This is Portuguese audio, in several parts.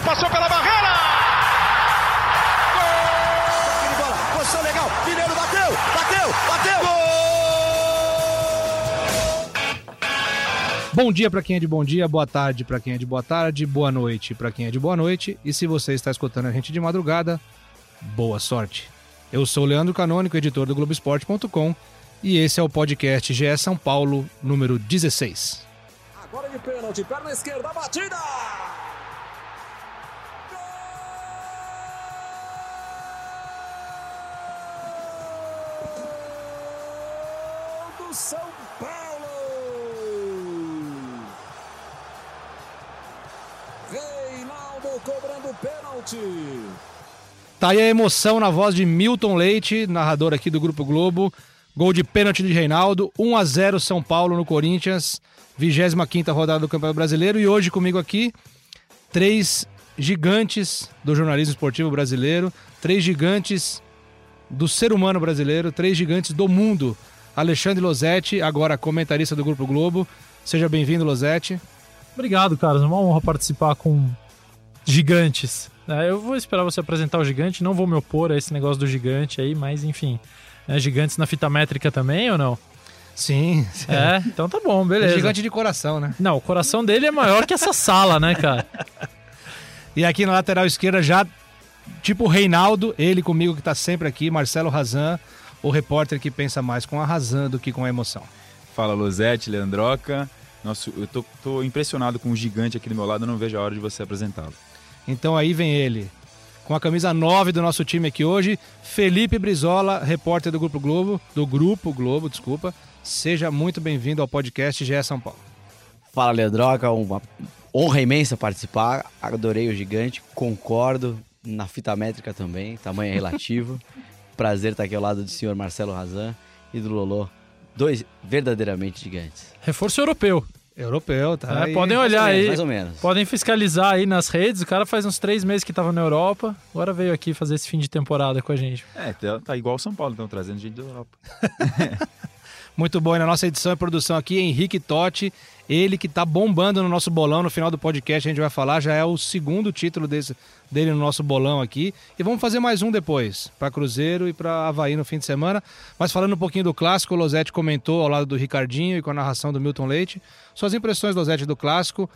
bola passou pela barreira! Gol! bola, posição legal, Mineiro bateu, bateu, bateu! Gol! Bom dia para quem é de bom dia, boa tarde para quem é de boa tarde, boa noite para quem é de boa noite. E se você está escutando a gente de madrugada, boa sorte. Eu sou o Leandro Canônico, editor do Globoesporte.com, e esse é o podcast GE São Paulo, número 16. Agora de pênalti, perna esquerda, batida! São Paulo! Reinaldo cobrando pênalti. Tá aí a emoção na voz de Milton Leite, narrador aqui do Grupo Globo. Gol de pênalti de Reinaldo, 1 a 0 São Paulo no Corinthians, 25ª rodada do Campeonato Brasileiro e hoje comigo aqui três gigantes do jornalismo esportivo brasileiro, três gigantes do ser humano brasileiro, três gigantes do mundo. Alexandre Losetti, agora comentarista do Grupo Globo. Seja bem-vindo, Losetti. Obrigado, Carlos. É uma honra participar com gigantes. É, eu vou esperar você apresentar o gigante, não vou me opor a esse negócio do gigante aí, mas enfim. É, gigantes na fita métrica também ou não? Sim. É, então tá bom, beleza. É gigante de coração, né? Não, o coração dele é maior que essa sala, né, cara? E aqui na lateral esquerda já, tipo o Reinaldo, ele comigo que tá sempre aqui, Marcelo Razan, o repórter que pensa mais com a razão do que com a emoção. Fala Losete, Leandroca. Nossa, eu tô, tô impressionado com o gigante aqui do meu lado, eu não vejo a hora de você apresentá-lo. Então aí vem ele, com a camisa 9 do nosso time aqui hoje, Felipe Brizola, repórter do Grupo Globo, do Grupo Globo, desculpa. Seja muito bem-vindo ao podcast GE São Paulo. Fala, Leandroca, uma honra imensa participar. Adorei o gigante, concordo na fita métrica também, tamanho é relativo. Prazer estar aqui ao lado do senhor Marcelo Razan e do Lolô. Dois verdadeiramente gigantes. Reforço europeu. Europeu, tá? É, aí. podem olhar mais aí. mais ou menos. Podem fiscalizar aí nas redes. O cara faz uns três meses que tava na Europa. Agora veio aqui fazer esse fim de temporada com a gente. É, tá, tá igual o São Paulo, estão trazendo gente da Europa. Muito bom. E na nossa edição e produção aqui, Henrique Totti, ele que tá bombando no nosso bolão. No final do podcast a gente vai falar, já é o segundo título desse, dele no nosso bolão aqui. E vamos fazer mais um depois, para Cruzeiro e para Havaí no fim de semana. Mas falando um pouquinho do clássico, o Losetti comentou ao lado do Ricardinho e com a narração do Milton Leite. Suas impressões, Losetti, do clássico.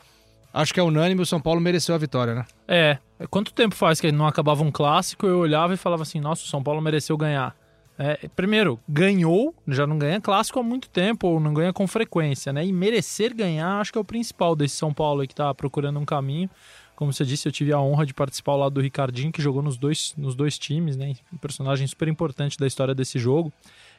Acho que é unânime, o São Paulo mereceu a vitória, né? É. Quanto tempo faz que não acabava um clássico? Eu olhava e falava assim: nossa, o São Paulo mereceu ganhar. É, primeiro, ganhou, já não ganha clássico há muito tempo, ou não ganha com frequência, né? E merecer ganhar, acho que é o principal desse São Paulo aí que tá procurando um caminho. Como você disse, eu tive a honra de participar ao lado do Ricardinho, que jogou nos dois, nos dois times, né? Um personagem super importante da história desse jogo.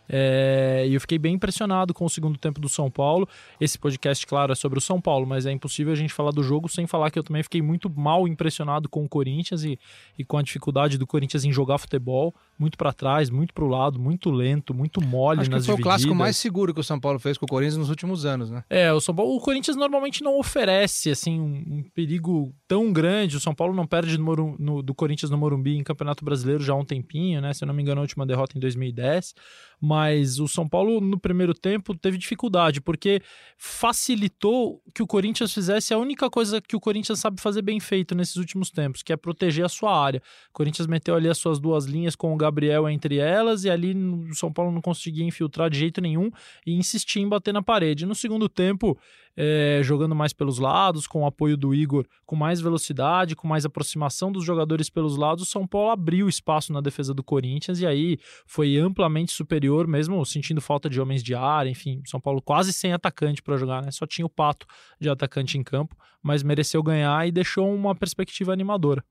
É, e eu fiquei bem impressionado com o segundo tempo do São Paulo. Esse podcast, claro, é sobre o São Paulo, mas é impossível a gente falar do jogo sem falar que eu também fiquei muito mal impressionado com o Corinthians e, e com a dificuldade do Corinthians em jogar futebol, muito para trás, muito para o lado, muito lento, muito mole Acho que nas foi o divididas. clássico mais seguro que o São Paulo fez com o Corinthians nos últimos anos, né? É, o São Paulo, o Corinthians normalmente não oferece assim um, um perigo tão grande. O São Paulo não perde no no- do Corinthians no Morumbi em Campeonato Brasileiro já há um tempinho, né? Se eu não me engano, a última derrota em 2010. Mas o São Paulo no primeiro tempo teve dificuldade porque facilitou que o Corinthians fizesse a única coisa que o Corinthians sabe fazer bem feito nesses últimos tempos, que é proteger a sua área. O Corinthians meteu ali as suas duas linhas com o Gabriel entre elas e ali o São Paulo não conseguia infiltrar de jeito nenhum e insistia em bater na parede. No segundo tempo, é, jogando mais pelos lados, com o apoio do Igor, com mais velocidade, com mais aproximação dos jogadores pelos lados, o São Paulo abriu espaço na defesa do Corinthians e aí foi amplamente superior, mesmo sentindo falta de homens de área, enfim, São Paulo quase sem atacante para jogar, né? Só tinha o Pato de atacante em campo, mas mereceu ganhar e deixou uma perspectiva animadora.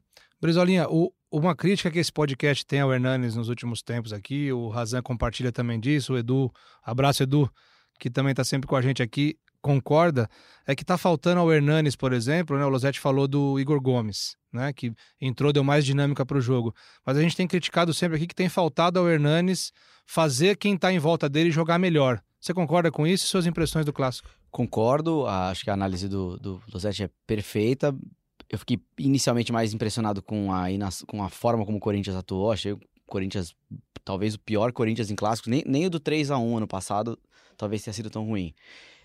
Brizolinha, o- uma crítica que esse podcast tem ao Hernanes nos últimos tempos aqui, o Razan compartilha também disso, o Edu, abraço Edu, que também está sempre com a gente aqui, concorda, é que tá faltando ao Hernanes, por exemplo, né? O Losetti falou do Igor Gomes, né? Que entrou, deu mais dinâmica para o jogo. Mas a gente tem criticado sempre aqui que tem faltado ao Hernanes fazer quem tá em volta dele jogar melhor. Você concorda com isso e suas impressões do clássico? Concordo, acho que a análise do, do Losetti é perfeita. Eu fiquei inicialmente mais impressionado com a, com a forma como o Corinthians atuou. Achei o Corinthians, talvez o pior Corinthians em clássico. Nem, nem o do 3 a 1 ano passado, talvez tenha sido tão ruim.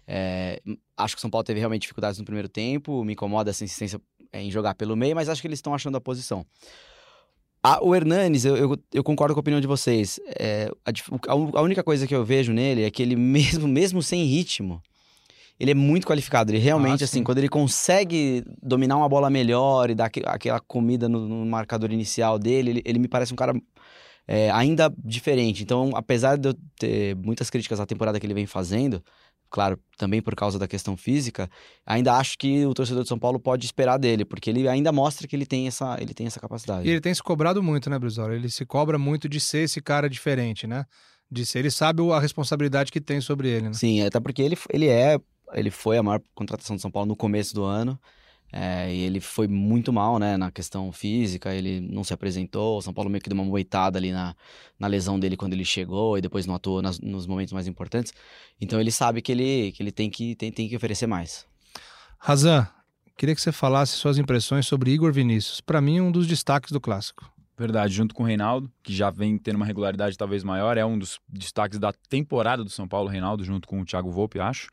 É, acho que o São Paulo teve realmente dificuldades no primeiro tempo. Me incomoda essa insistência é, em jogar pelo meio, mas acho que eles estão achando a posição. Ah, o Hernanes, eu, eu, eu concordo com a opinião de vocês. É, a, a a única coisa que eu vejo nele é que ele, mesmo, mesmo sem ritmo, ele é muito qualificado. Ele realmente, Ah, assim, sim. quando ele consegue dominar uma bola melhor e dar aque- aquela comida no, no marcador inicial dele, ele, ele me parece um cara é, ainda diferente. Então, apesar de eu ter muitas críticas à temporada que ele vem fazendo, claro, também por causa da questão física, ainda acho que o torcedor de São Paulo pode esperar dele, porque ele ainda mostra que ele tem essa, ele tem essa capacidade. E ele tem se cobrado muito, né, Brizola? Ele se cobra muito de ser esse cara diferente, né? De ser, ele sabe a responsabilidade que tem sobre ele, né? Sim, até porque ele, ele é. Ele foi a maior contratação de São Paulo no começo do ano. é, e ele foi muito mal, né, na questão física, ele não se apresentou, o São Paulo meio que deu uma moitada ali na, na lesão dele quando ele chegou e depois não atuou nas- nos momentos mais importantes. Então ele sabe que ele, que ele tem, que, tem, tem que oferecer mais. Razan, queria que você falasse suas impressões sobre Igor Vinícius. Pra mim, um dos destaques do clássico. Verdade, junto com o Reinaldo, que já vem tendo uma regularidade talvez maior, é um dos destaques da temporada do São Paulo, Reinaldo, junto com o Thiago Volpe, acho.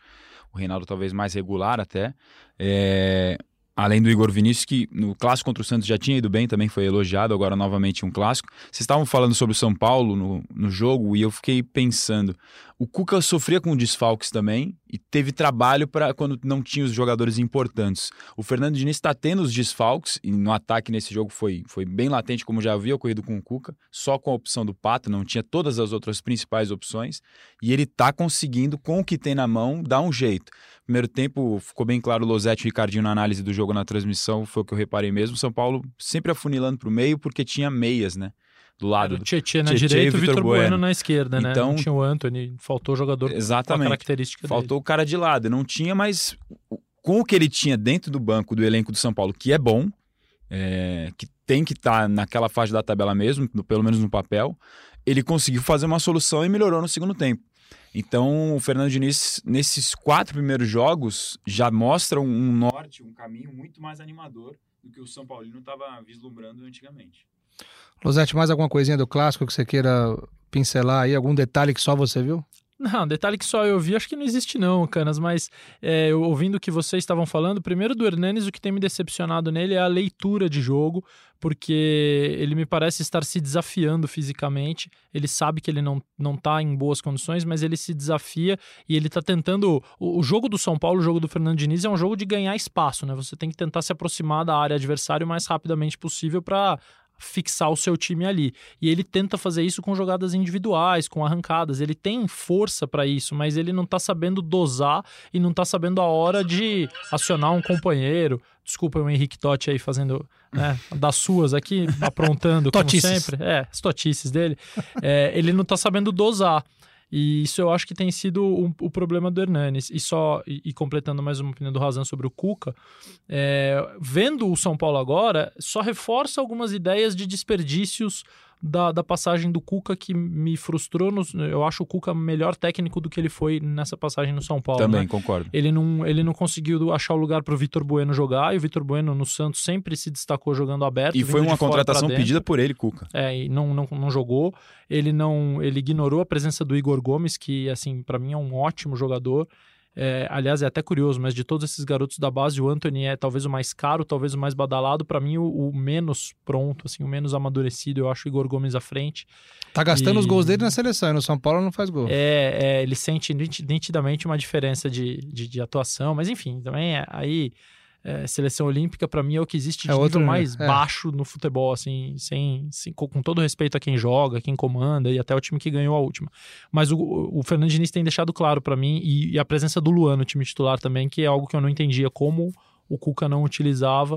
O Reinaldo talvez mais regular até. É, Além do Igor Vinícius, que no clássico contra o Santos já tinha ido bem, também foi elogiado, agora novamente um clássico. Vocês estavam falando sobre o São Paulo no, no jogo e eu fiquei pensando. O Cuca sofria com desfalques também e teve trabalho para quando não tinha os jogadores importantes. O Fernando Diniz está tendo os desfalques e no ataque nesse jogo foi, foi bem latente, como já havia ocorrido com o Cuca, só com a opção do Pato, não tinha todas as outras principais opções e ele está conseguindo, com o que tem na mão, dar um jeito. Primeiro tempo, ficou bem claro o Losetti e o Ricardinho na análise do jogo na transmissão, foi o que eu reparei mesmo. São Paulo sempre afunilando para o meio porque tinha meias, né? Do lado. Era o Tietchan na Tietchan direita e o Vitor Bueno. Bueno. na esquerda, né? Então- Não tinha o Anthony, faltou jogador com a Exatamente. característica Faltou o cara de lado. Não tinha, mas o- com o que ele tinha dentro do banco do elenco do São Paulo, que é bom, é, que tem que estar naquela faixa da tabela mesmo, pelo menos no papel, ele conseguiu fazer uma solução e melhorou no segundo tempo. Então, o Fernando Diniz, nesses quatro primeiros jogos, já mostra um, um norte, um caminho muito mais animador do que o São Paulino estava vislumbrando antigamente. Losete, mais alguma coisinha do clássico que você queira pincelar aí? Algum detalhe que só você viu? Não, detalhe que só eu vi, acho que não existe não, Canas, mas é, ouvindo o que vocês estavam falando, primeiro do Hernanes, o que tem me decepcionado nele é a leitura de jogo, porque ele me parece estar se desafiando fisicamente, ele sabe que ele não, não tá em boas condições, mas ele se desafia e ele tá tentando... O, o jogo do São Paulo, o jogo do Fernando Diniz é um jogo de ganhar espaço, né? Você tem que tentar se aproximar da área adversária o mais rapidamente possível para fixar o seu time ali. E ele tenta fazer isso com jogadas individuais, com arrancadas. Ele tem força para isso, mas ele não tá sabendo dosar e não tá sabendo a hora de acionar um companheiro. Desculpa o Henrique Totti aí fazendo né, das suas aqui, aprontando como sempre. É, as totices dele. É, ele não tá sabendo dosar. E isso eu acho que tem sido o, o problema do Hernanes. E só, e, e completando mais uma opinião do Razan sobre o Cuca, é, vendo o São Paulo agora, só reforça algumas ideias de desperdícios da, da passagem do Cuca que me frustrou. no- eu acho o Cuca melhor técnico do que ele foi nessa passagem no São Paulo. Também, né? concordo. Ele não, ele não conseguiu achar o lugar para o Vitor Bueno jogar, e o Vitor Bueno no Santos sempre se destacou jogando aberto. E foi uma contratação pedida por ele, Cuca. É, e não, não, não jogou. Ele não, ele ignorou a presença do Igor Gomes, que assim para mim é um ótimo jogador. É, aliás, é até curioso, mas de todos esses garotos da base, o Anthony é talvez o mais caro, talvez o mais badalado. Para mim, o, o menos pronto, assim, o menos amadurecido. Eu acho o Igor Gomes à frente. Tá gastando E- os gols dele na seleção e no São Paulo não faz gol. É, é, ele sente niti- nitidamente uma diferença de, de, de atuação, mas enfim, também é, aí é, seleção olímpica para mim é o que existe de É outro, nível mais é. baixo no futebol, assim, sem, sem- com, com todo respeito a quem joga, quem comanda e até o time que ganhou a última. Mas o, o Fernando Diniz tem deixado claro para mim e, e a presença do Luan no time titular também, que é algo que eu não entendia como o Cuca não utilizava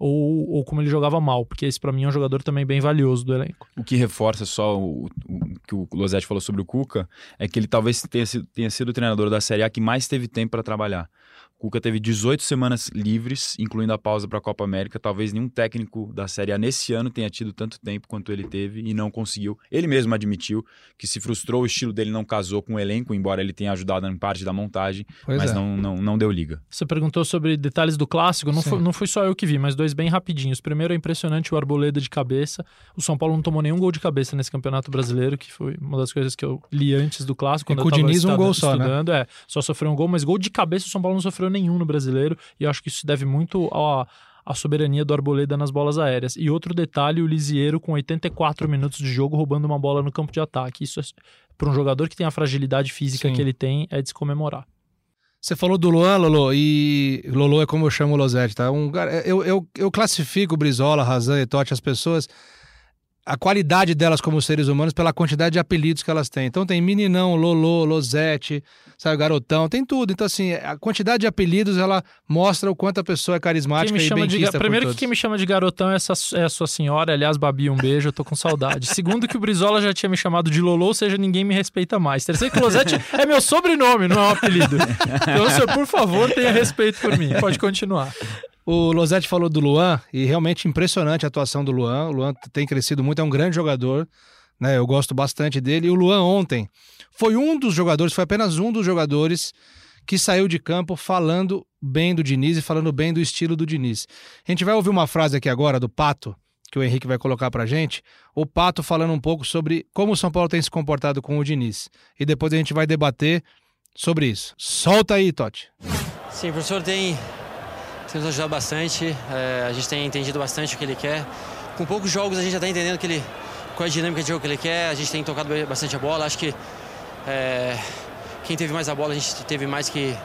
ou, ou como ele jogava mal, porque esse para mim é um jogador também bem valioso do elenco. O que reforça só o, o que o Losetti falou sobre o Cuca é que ele talvez tenha sido, tenha sido o treinador da Série A que mais teve tempo para trabalhar. O Cuca teve 18 semanas livres, incluindo a pausa para a Copa América. Talvez nenhum técnico da Série A nesse ano tenha tido tanto tempo quanto ele teve e não conseguiu. Ele mesmo admitiu que se frustrou, o estilo dele não casou com o elenco, embora ele tenha ajudado em parte da montagem, Pois mas é. não, não, não deu liga. Você perguntou sobre detalhes do clássico, não Sim. foi, não foi só eu que vi, mas dois bem rapidinhos. Primeiro é impressionante o Arboleda de cabeça. O São Paulo não tomou nenhum gol de cabeça nesse Campeonato Brasileiro, que foi uma das coisas que eu li antes do clássico. E Quando com eu o Diniz, um estudando- gol só, né? É, só sofreu um gol, mas gol de cabeça o São Paulo não sofreu nenhum no Brasileiro. E eu acho que isso se deve muito ao, a soberania do Arboleda nas bolas aéreas. E outro detalhe, o Lisieiro com 84 minutos de jogo roubando uma bola no campo de ataque. Isso é, para um jogador que tem a fragilidade física Sim. que ele tem, é de se comemorar. Você falou do Luan, Lolo, e Lolo é como eu chamo o Losetti, tá? Um, eu, eu, eu classifico Brizola, Razan e Totti, as pessoas, a qualidade delas como seres humanos pela quantidade de apelidos que elas têm. Então tem meninão, Lolo, Losete, sabe, garotão, tem tudo. Então assim, a quantidade de apelidos, ela mostra o quanto a pessoa é Quem carismática me e chama bem de, quista por primeiro que quem me chama de garotão é, essa, é a sua senhora. Aliás, Babi, um beijo, eu tô com saudade. Segundo que o Brizola já tinha me chamado de Lolo, ou seja, ninguém me respeita mais. Terceiro que o Losetti é meu sobrenome, não é um apelido. Então, senhor, por favor, tenha respeito por mim. Pode continuar. O Losetti falou do Luan e realmente impressionante a atuação do Luan. O Luan tem crescido muito, é um grande jogador, né? Eu gosto bastante dele. E o Luan ontem foi um dos jogadores, foi apenas um dos jogadores que saiu de campo falando bem do Diniz e falando bem do estilo do Diniz. A gente vai ouvir uma frase aqui agora do Pato, que o Henrique vai colocar pra gente. O Pato falando um pouco sobre como o São Paulo tem se comportado com o Diniz. E depois a gente vai debater sobre isso. Solta aí, Totti. Sim, professor tem, tem nos ajudado bastante, é, a gente tem entendido bastante o que ele quer. Com poucos jogos a gente já está entendendo que ele, qual é a dinâmica de jogo que ele quer, a gente tem tocado bastante a bola. Acho que é, quem teve mais a bola, a gente teve mais que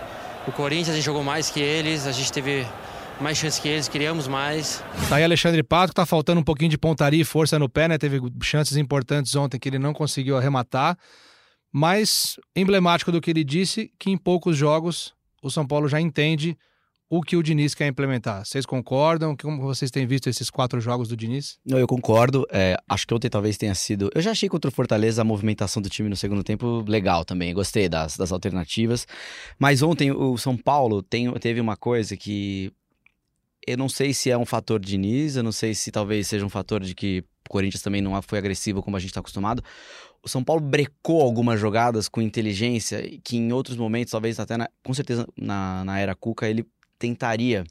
o Corinthians, a gente jogou mais que eles, a gente teve mais chances que eles, criamos mais. Tá aí Alexandre Pato, tá faltando um pouquinho de pontaria e força no pé, né? Teve chances importantes ontem que ele não conseguiu arrematar. Mas emblemático do que ele disse, que em poucos jogos o São Paulo já entende o que o Diniz quer implementar. Vocês concordam? Como vocês têm visto esses quatro jogos do Diniz? Não, eu concordo. É, acho que ontem talvez tenha sido. Eu já achei contra o Fortaleza a movimentação do time no segundo tempo legal também. Gostei das, das alternativas. Mas ontem o São Paulo tem, teve uma coisa que. Eu não sei se é um fator Diniz, eu não sei se talvez seja um fator de que o Corinthians também não foi agressivo como a gente está acostumado. O São Paulo brecou algumas jogadas com inteligência que em outros momentos, talvez até na- com certeza na, na era Cuca, ele tentaria.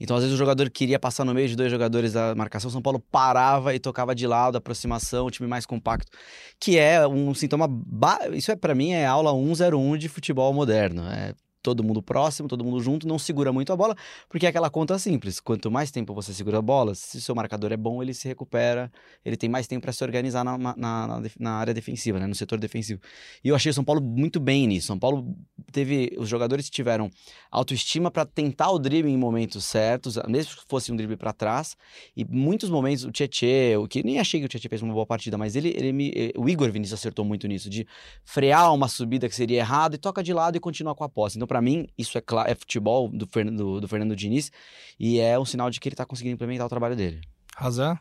Então, às vezes, o jogador queria passar no meio de dois jogadores da marcação, São Paulo parava e tocava de lado, aproximação, o time mais compacto, que é um sintoma. ba- Isso é para mim é aula 101 de futebol moderno. É todo mundo próximo, todo mundo junto, não segura muito a bola, porque é aquela conta simples. Quanto mais tempo você segura a bola, se o seu marcador é bom, ele se recupera, ele tem mais tempo para se organizar na, na, na, na área defensiva, né, no setor defensivo. E eu achei o São Paulo muito bem nisso. São Paulo teve. Os jogadores tiveram autoestima para tentar o drible em momentos certos, mesmo que fosse um drible para trás. E muitos momentos, o Tietê, o que nem achei que o Tietê fez uma boa partida, mas ele, ele me, eh, o Igor Vinícius acertou muito nisso, de frear uma subida que seria errada e toca de lado e continuar com a posse. Então, para mim, isso é, é futebol do, Fernando- do, do Fernando Diniz e é um sinal de que ele tá conseguindo implementar o trabalho dele. Razão?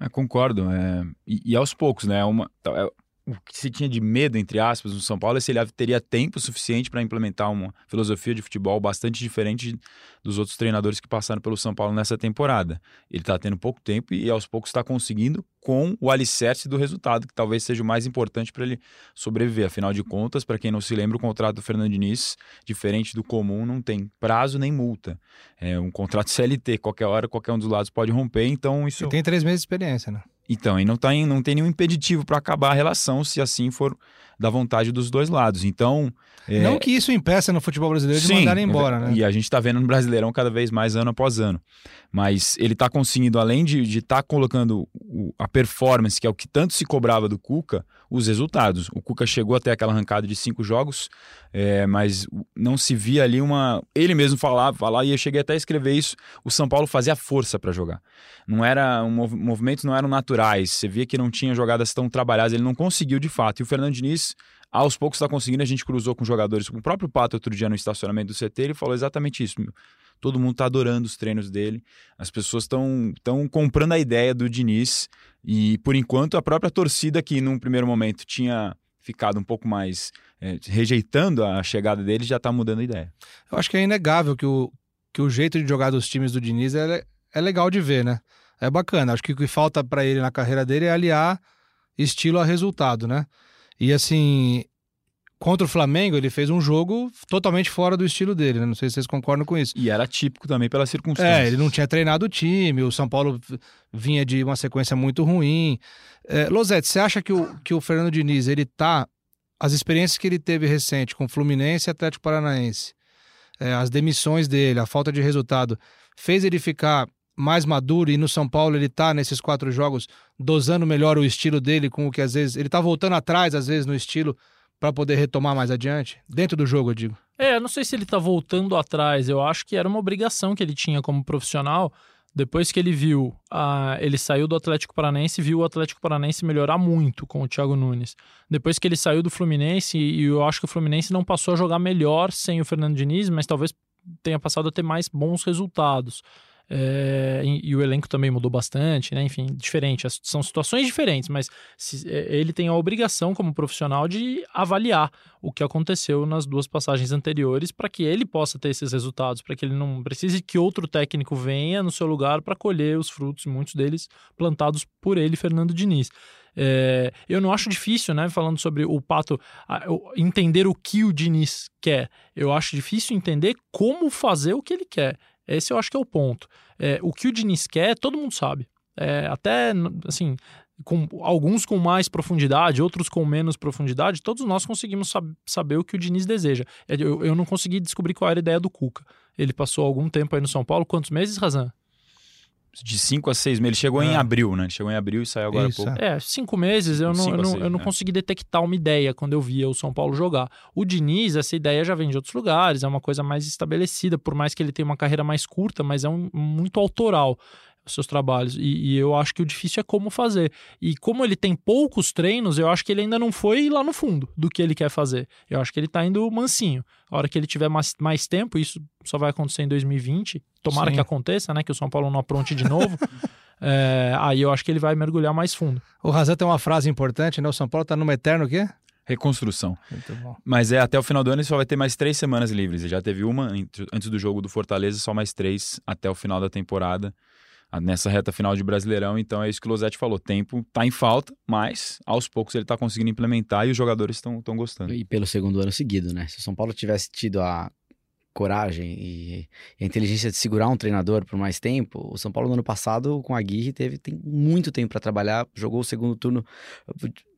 É, concordo. é, e, e aos poucos, né? Uma, é, o que se tinha de medo, entre aspas, no São Paulo é se ele teria tempo suficiente para implementar uma filosofia de futebol bastante diferente dos outros treinadores que passaram pelo São Paulo nessa temporada. Ele está tendo pouco tempo e aos poucos está conseguindo com o alicerce do resultado, que talvez seja o mais importante para ele sobreviver. Afinal de contas, para quem não se lembra, o contrato do Fernando Diniz, diferente do comum, não tem prazo nem multa. É um contrato CLT, qualquer hora, qualquer um dos lados pode romper, então isso E tem três meses de experiência, né? Então, e não, tá em- não tem nenhum impeditivo para acabar a relação, se assim for da vontade dos dois lados. Então. é, Não que isso impeça no futebol brasileiro de sim, mandar embora, né? E a gente tá vendo no Brasileirão cada vez mais ano após ano. Mas ele tá conseguindo, além de estar tá colocando a performance, que é o que tanto se cobrava do Cuca, os resultados. O Cuca chegou até aquela arrancada de cinco jogos, é, mas não se via ali uma. Ele mesmo falava, falava, e eu cheguei até a escrever isso. O São Paulo fazia força para jogar. Não era um mov- movimentos não eram naturais. Você via que não tinha jogadas tão trabalhadas. Ele não conseguiu de fato. E o Fernando Diniz, aos poucos, está conseguindo. A gente cruzou com jogadores, com o próprio Pato outro dia no estacionamento do CT. Ele falou exatamente isso. meu. Todo mundo está adorando os treinos dele. As pessoas estão comprando a ideia do Diniz. E por enquanto a própria torcida que num primeiro momento tinha ficado um pouco mais é, rejeitando a chegada dele já está mudando a ideia. Eu acho que é inegável que o, que o jeito de jogar dos times do Diniz é, é legal de ver, né? É bacana. Acho que o que falta pra ele na carreira dele é aliar estilo a resultado, né? E assim, contra o Flamengo, ele fez um jogo totalmente fora do estilo dele, né? Não sei se vocês concordam com isso. E era típico também pelas circunstâncias. É, ele não tinha treinado o time, o São Paulo vinha de uma sequência muito ruim. É, Losete, você acha que o, que o Fernando Diniz, ele tá. As experiências que ele teve recente com Fluminense e Atlético Paranaense, é, as demissões dele, a falta de resultado, fez ele ficar mais maduro e no São Paulo ele tá nesses quatro jogos dosando melhor o estilo dele com o que às vezes ele tá voltando atrás às vezes no estilo para poder retomar mais adiante dentro do jogo, eu digo. É, eu não sei se ele tá voltando atrás. Eu acho que era uma obrigação que ele tinha como profissional. Depois que ele viu, ah, ele saiu do Atlético Paranense e viu o Atlético Paranense melhorar muito com o Thiago Nunes. Depois que ele saiu do Fluminense, e eu acho que o Fluminense não passou a jogar melhor sem o Fernando Diniz, mas talvez tenha passado a ter mais bons resultados. É, e, e, o elenco também mudou bastante, né? Enfim, diferente. São situações diferentes, mas se, é, ele tem a obrigação, como profissional, de avaliar o que aconteceu nas duas passagens anteriores para que ele possa ter esses resultados, para que ele não precise que outro técnico venha no seu lugar para colher os frutos, muitos deles plantados por ele, Fernando Diniz. É, eu não acho difícil, né, falando sobre o Pato, entender o que o Diniz quer. Eu acho difícil entender como fazer o que ele quer. Esse eu acho que é o ponto. É, o que o Diniz quer, todo mundo sabe. É, até, assim, com, alguns com mais profundidade, outros com menos profundidade, todos nós conseguimos sab saber o que o Diniz deseja. É, eu, eu não consegui descobrir qual era a ideia do Cuca. Ele passou algum tempo aí no São Paulo. Quantos meses, Razan? De cinco a seis meses. Ele chegou é. em abril, né? Ele chegou em abril e saiu agora Isso, há pouco. É, cinco meses eu não, eu não, seis, eu não né? consegui detectar uma ideia quando eu via o São Paulo jogar. O Diniz, essa ideia já vem de outros lugares, é uma coisa mais estabelecida, por mais que ele tenha uma carreira mais curta, mas é um, muito autoral os seus trabalhos. E, e, eu acho que o difícil é como fazer. E como ele tem poucos treinos, eu acho que ele ainda não foi lá no fundo do que ele quer fazer. Eu acho que ele tá indo mansinho. A hora que ele tiver mais, mais tempo, isso só vai acontecer em 2020. Tomara Sim. que aconteça, né? Que o São Paulo não apronte de novo. é, aí eu acho que ele vai mergulhar mais fundo. O Razan tem uma frase importante, né? O São Paulo tá numa eterno o quê? Reconstrução. Mas é até o final do ano ele só vai ter mais três semanas livres. Ele já teve uma antes do jogo do Fortaleza, só mais três até o final da temporada nessa reta final de Brasileirão. Então é isso que o Losetti falou. Tempo tá em falta, mas aos poucos ele tá conseguindo implementar e os jogadores estão gostando. E pelo segundo ano seguido, né? Se o São Paulo tivesse tido a coragem e a inteligência de segurar um treinador por mais tempo. O São Paulo no ano passado com a Aguirre teve tem muito tempo para trabalhar, jogou o segundo turno,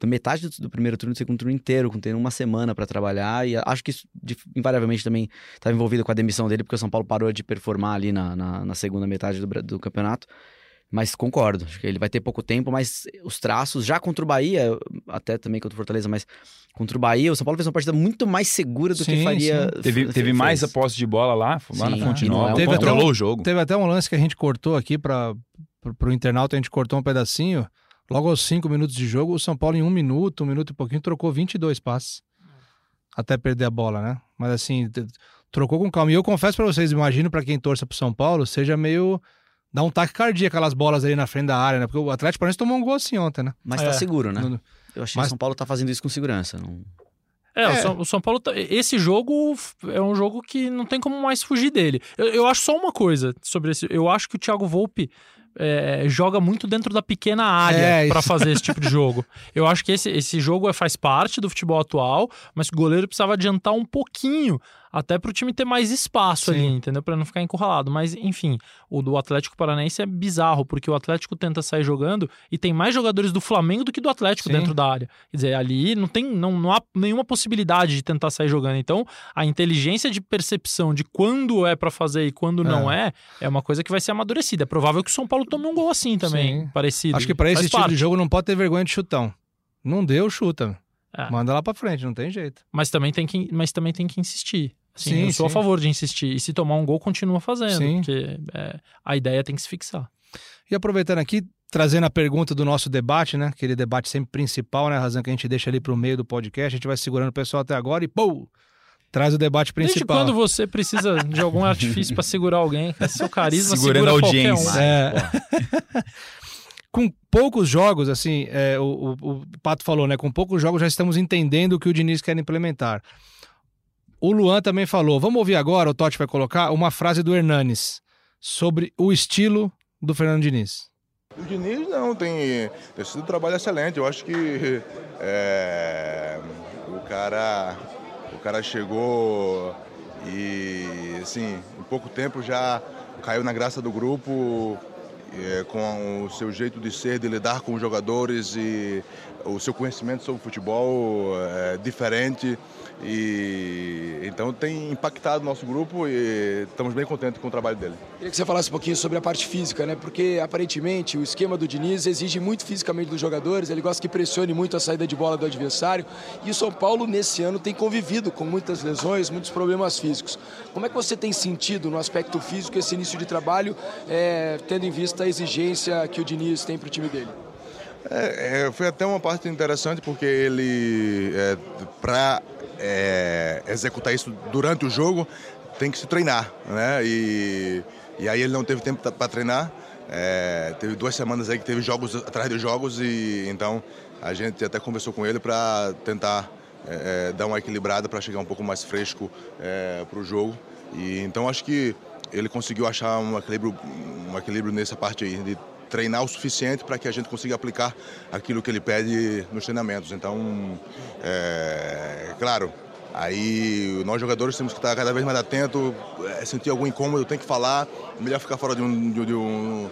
metade do, do, primeiro turno, do segundo turno inteiro, com tendo uma semana para trabalhar e acho que isso de, invariavelmente também estava envolvido com a demissão dele porque o São Paulo parou de performar ali na, na, na segunda metade do, do campeonato. Mas concordo, acho que ele vai ter pouco tempo, mas os traços, já contra o Bahia, até também contra o Fortaleza, mas contra o Bahia, o São Paulo fez uma partida muito mais segura do sim, que faria. Sim. Teve, teve mais a posse de bola lá, lá sim, na Fonte Nova. É um teve controlou o jogo. Teve até um lance que a gente cortou aqui para o internauta, a gente cortou um pedacinho. Logo aos cinco minutos de jogo, o São Paulo, em um minuto, um minuto e pouquinho, trocou 22 passes. Até perder a bola, né? Mas assim, trocou com calma. E eu confesso para vocês, imagino para quem torça pro São Paulo, seja meio dá um taque cardíaco aquelas bolas ali na frente da área, né? Porque o Atlético Paranaense tomou um gol assim ontem, né? Mas tá é. seguro, né? Eu achei Mas... que o São Paulo tá fazendo isso com segurança. Não... É, é. O, São, Paulo. Tá, esse jogo é um jogo que não tem como mais fugir dele. Eu, eu acho só uma coisa sobre esse. Eu acho que o Thiago Volpe é, joga muito dentro da pequena área é, para fazer esse tipo de jogo. Eu acho que esse, esse jogo é, faz parte do futebol atual, mas o goleiro precisava adiantar um pouquinho até para o time ter mais espaço Sim. ali, entendeu? Para não ficar encurralado. Mas, enfim, o do Atlético Paranaense é bizarro, porque o Atlético tenta sair jogando e tem mais jogadores do Flamengo do que do Atlético Sim. dentro da área. Quer dizer, ali não tem, não, não há nenhuma possibilidade de tentar sair jogando. Então, a inteligência de percepção de quando é para fazer e quando é. não é, é uma coisa que vai ser amadurecida. É provável que o São Paulo tome um gol assim também, Sim. parecido. Acho que para esse tipo parte. de jogo não pode ter vergonha de chutão. Não deu, chuta. É. Manda lá para frente, não tem jeito. Mas também tem que, mas também tem que insistir. Sim, sim eu sou sim. a favor de insistir. E se tomar um gol, continua fazendo. Sim. Porque é, a ideia tem que se fixar. E aproveitando aqui, trazendo a pergunta do nosso debate, né? Aquele debate sempre principal, né? A razão que a gente deixa ali para o meio do podcast. A gente vai segurando o pessoal até agora e, pô, traz o debate principal. Desde quando você precisa de algum artifício para segurar alguém? Seu carisma Segurando segura a audiência. Um. É. com poucos jogos, assim, é, o, o, o, Pato falou, né? Com poucos jogos já estamos entendendo o que o Diniz quer implementar. O Luan também falou. Vamos ouvir agora, o Totti vai colocar, uma frase do Hernanes sobre o estilo do Fernando Diniz. O Diniz não, tem, tem sido um trabalho excelente. Eu acho que é, o, cara, o cara chegou e, assim, em pouco tempo já caiu na graça do grupo é, com o seu jeito de ser, de lidar com os jogadores e o seu conhecimento sobre futebol é diferente e então tem impactado o nosso grupo e estamos bem contentes com o trabalho dele. Queria que você falasse um pouquinho sobre a parte física, né? Porque aparentemente o esquema do Diniz exige muito fisicamente dos jogadores, ele gosta que pressione muito a saída de bola do adversário e o São Paulo nesse ano tem convivido com muitas lesões, muitos problemas físicos. Como é que você tem sentido no aspecto físico esse início de trabalho, é, tendo em vista a exigência que o Diniz tem para o time dele? É, é, foi até uma parte interessante porque ele, é, para é, executar isso durante o jogo, tem que se treinar, né? E, e aí ele não teve tempo para treinar. É, teve duas semanas aí que teve jogos atrás de jogos e então a gente até conversou com ele para tentar é, é, dar uma equilibrada para chegar um pouco mais fresco para o jogo. E então acho que ele conseguiu achar um equilíbrio, um equilíbrio nessa parte aí de treinar o suficiente para que a gente consiga aplicar aquilo que ele pede nos treinamentos. Então, é, claro, aí nós jogadores temos que estar cada vez mais atentos, é, sentir algum incômodo, tem que falar, melhor ficar fora de um, de, de um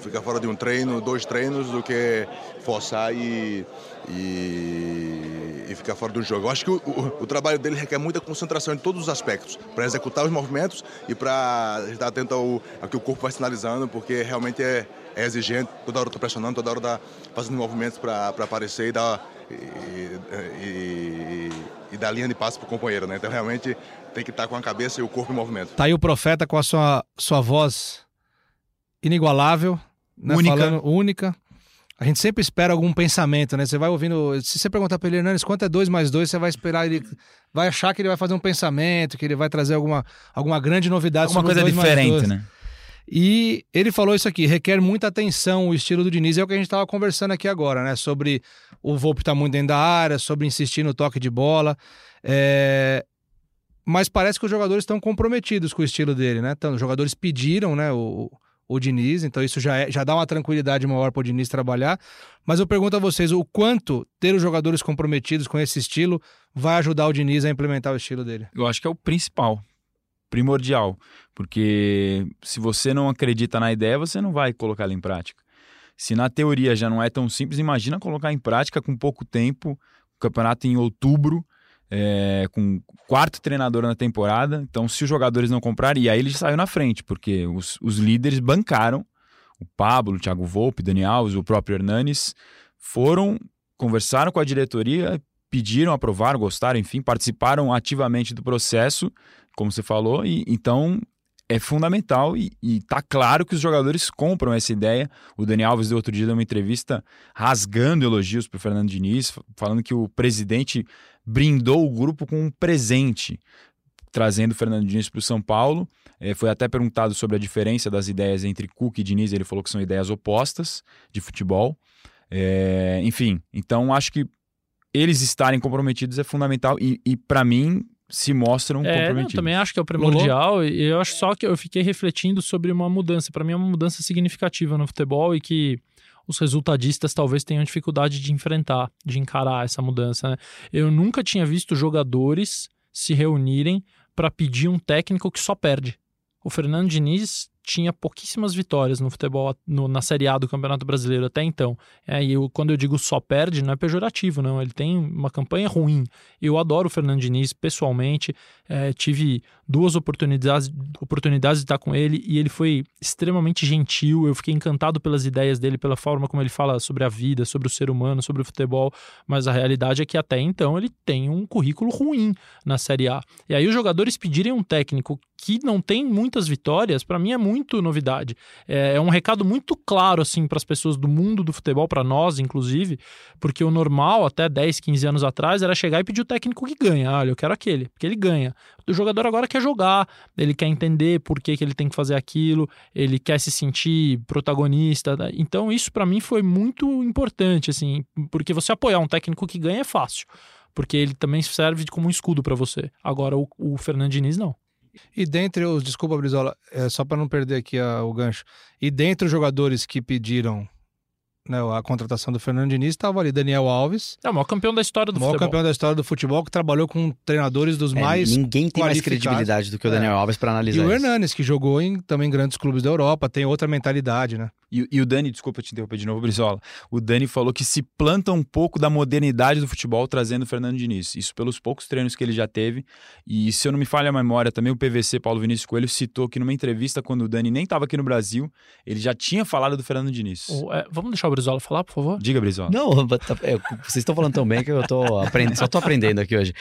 ficar fora de um treino, dois treinos, do que forçar e, e, e ficar fora do jogo. Eu acho que o, o, o, trabalho dele requer muita concentração em todos os aspectos, para executar os movimentos e para estar atento ao, ao que o corpo vai sinalizando, porque realmente é, é exigente, toda hora está pressionando, toda hora está fazendo movimentos para aparecer e dar, e, e, e dar linha de passo para o companheiro. Né? Então realmente tem que estar tá com a cabeça e o corpo em movimento. Tá aí o profeta com a sua, sua voz inigualável, né? única. Falando, única. A gente sempre espera algum pensamento, né? Você vai ouvindo. Se você perguntar para ele, Hernandes, quanto é 2 mais 2, você vai esperar ele. Vai achar que ele vai fazer um pensamento, que ele vai trazer alguma, alguma grande novidade Alguma coisa diferente, né? E ele falou isso aqui: requer muita atenção o estilo do Diniz. É o que a gente estava conversando aqui agora, né? Sobre o Volpe estar tá muito dentro da área, sobre insistir no toque de bola. É... Mas parece que os jogadores estão comprometidos com o estilo dele, né? Então, os jogadores pediram, né? O, o Diniz, então isso já, é, já dá uma tranquilidade maior para o Diniz trabalhar. Mas eu pergunto a vocês: o quanto ter os jogadores comprometidos com esse estilo vai ajudar o Diniz a implementar o estilo dele? Eu acho que é o principal primordial, porque se você não acredita na ideia, você não vai colocar ela em prática. Se na teoria já não é tão simples, imagina colocar em prática com pouco tempo, o campeonato em outubro, é, com quarto treinador na temporada. Então, se os jogadores não comprarem, e aí ele saiu na frente, porque os, os líderes bancaram o Pablo, o Thiago Volpe, Dani Alves, o próprio Hernanes, foram, conversaram com a diretoria, pediram, aprovaram, gostaram, enfim, participaram ativamente do processo como você falou, e então é fundamental e, e tá claro que os jogadores compram essa ideia. O Dani Alves deu outro dia deu uma entrevista rasgando elogios para Fernando Diniz, falando que o presidente brindou o grupo com um presente, trazendo o Fernando Diniz para o São Paulo. É, foi até perguntado sobre a diferença das ideias entre Cook e Diniz, ele falou que são ideias opostas de futebol. É, enfim, então acho que eles estarem comprometidos é fundamental e, e para mim se mostram é, comprometidos. Eu também acho que é o primordial e eu acho só que eu fiquei refletindo sobre uma mudança. Para mim é uma mudança significativa no futebol e que os resultadistas talvez tenham dificuldade de enfrentar, de encarar essa mudança. Né? Eu nunca tinha visto jogadores se reunirem para pedir um técnico que só perde. O Fernando Diniz tinha pouquíssimas vitórias no futebol, no, na Série A do Campeonato Brasileiro até então. É, e eu, quando eu digo só perde, não é pejorativo, não. Ele tem uma campanha ruim. Eu adoro o Fernando Diniz pessoalmente, é, tive duas oportunidades, oportunidades de estar com ele e ele foi extremamente gentil. Eu fiquei encantado pelas ideias dele, pela forma como ele fala sobre a vida, sobre o ser humano, sobre o futebol. Mas a realidade é que até então ele tem um currículo ruim na Série A. E aí os jogadores pedirem um técnico que não tem muitas vitórias, para mim é muito novidade. É, é, um recado muito claro assim para as pessoas do mundo do futebol, para nós inclusive, porque o normal até 10, 15 anos atrás era chegar e pedir o técnico que ganha. Olha, eu quero aquele, porque ele ganha. O jogador agora quer jogar, ele quer entender por que, que ele tem que fazer aquilo, ele quer se sentir protagonista. Né? Então isso para mim foi muito importante, assim, porque você apoiar um técnico que ganha é fácil porque ele também serve como um escudo para você. Agora, o, o Fernando Diniz não. E dentre os, desculpa, Brizola, é, só para não perder aqui a, o gancho, e dentre os jogadores que pediram né, a contratação do Fernando Diniz, estava ali Daniel Alves, É o maior campeão da história do o maior futebol. campeão da história do futebol, que trabalhou com treinadores dos É, mais. ninguém tem mais credibilidade do que o É. Daniel Alves pra E analisar o isso. Hernanes, que jogou em também grandes clubes da Europa, tem outra mentalidade, né? E, e o Dani, desculpa te interromper de novo, Brizola. O Dani falou que se planta um pouco da modernidade do futebol trazendo o Fernando Diniz. Isso pelos poucos treinos que ele já teve. E se eu não me falha a memória, também o PVC, Paulo Vinícius Coelho, citou que numa entrevista, quando o Dani nem estava aqui no Brasil, ele já tinha falado do Fernando Diniz. O- é, vamos deixar o Brizola falar, por favor? Diga, Brizola. Não, tá- é, vocês estão falando tão bem que eu tô aprendendo, só tô aprendendo aqui hoje.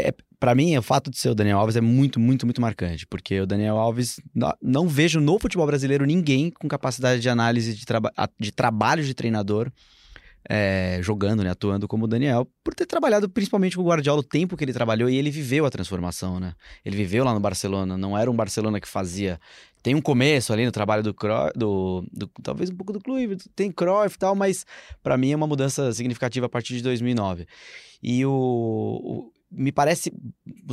É, para mim, o fato de ser o Daniel Alves é muito, muito, muito marcante, porque o Daniel Alves, não, não vejo no futebol brasileiro ninguém com capacidade de análise de, traba de trabalho de treinador é, jogando, né, atuando como o Daniel, por ter trabalhado principalmente com o Guardiola o tempo que ele trabalhou e ele viveu a transformação, né? Ele viveu lá no Barcelona, não era um Barcelona que fazia tem um começo ali no trabalho do do, do- talvez um pouco do Clube, tem Cruyff e tal, mas para mim é uma mudança significativa a partir de 2009. E o, o- me parece,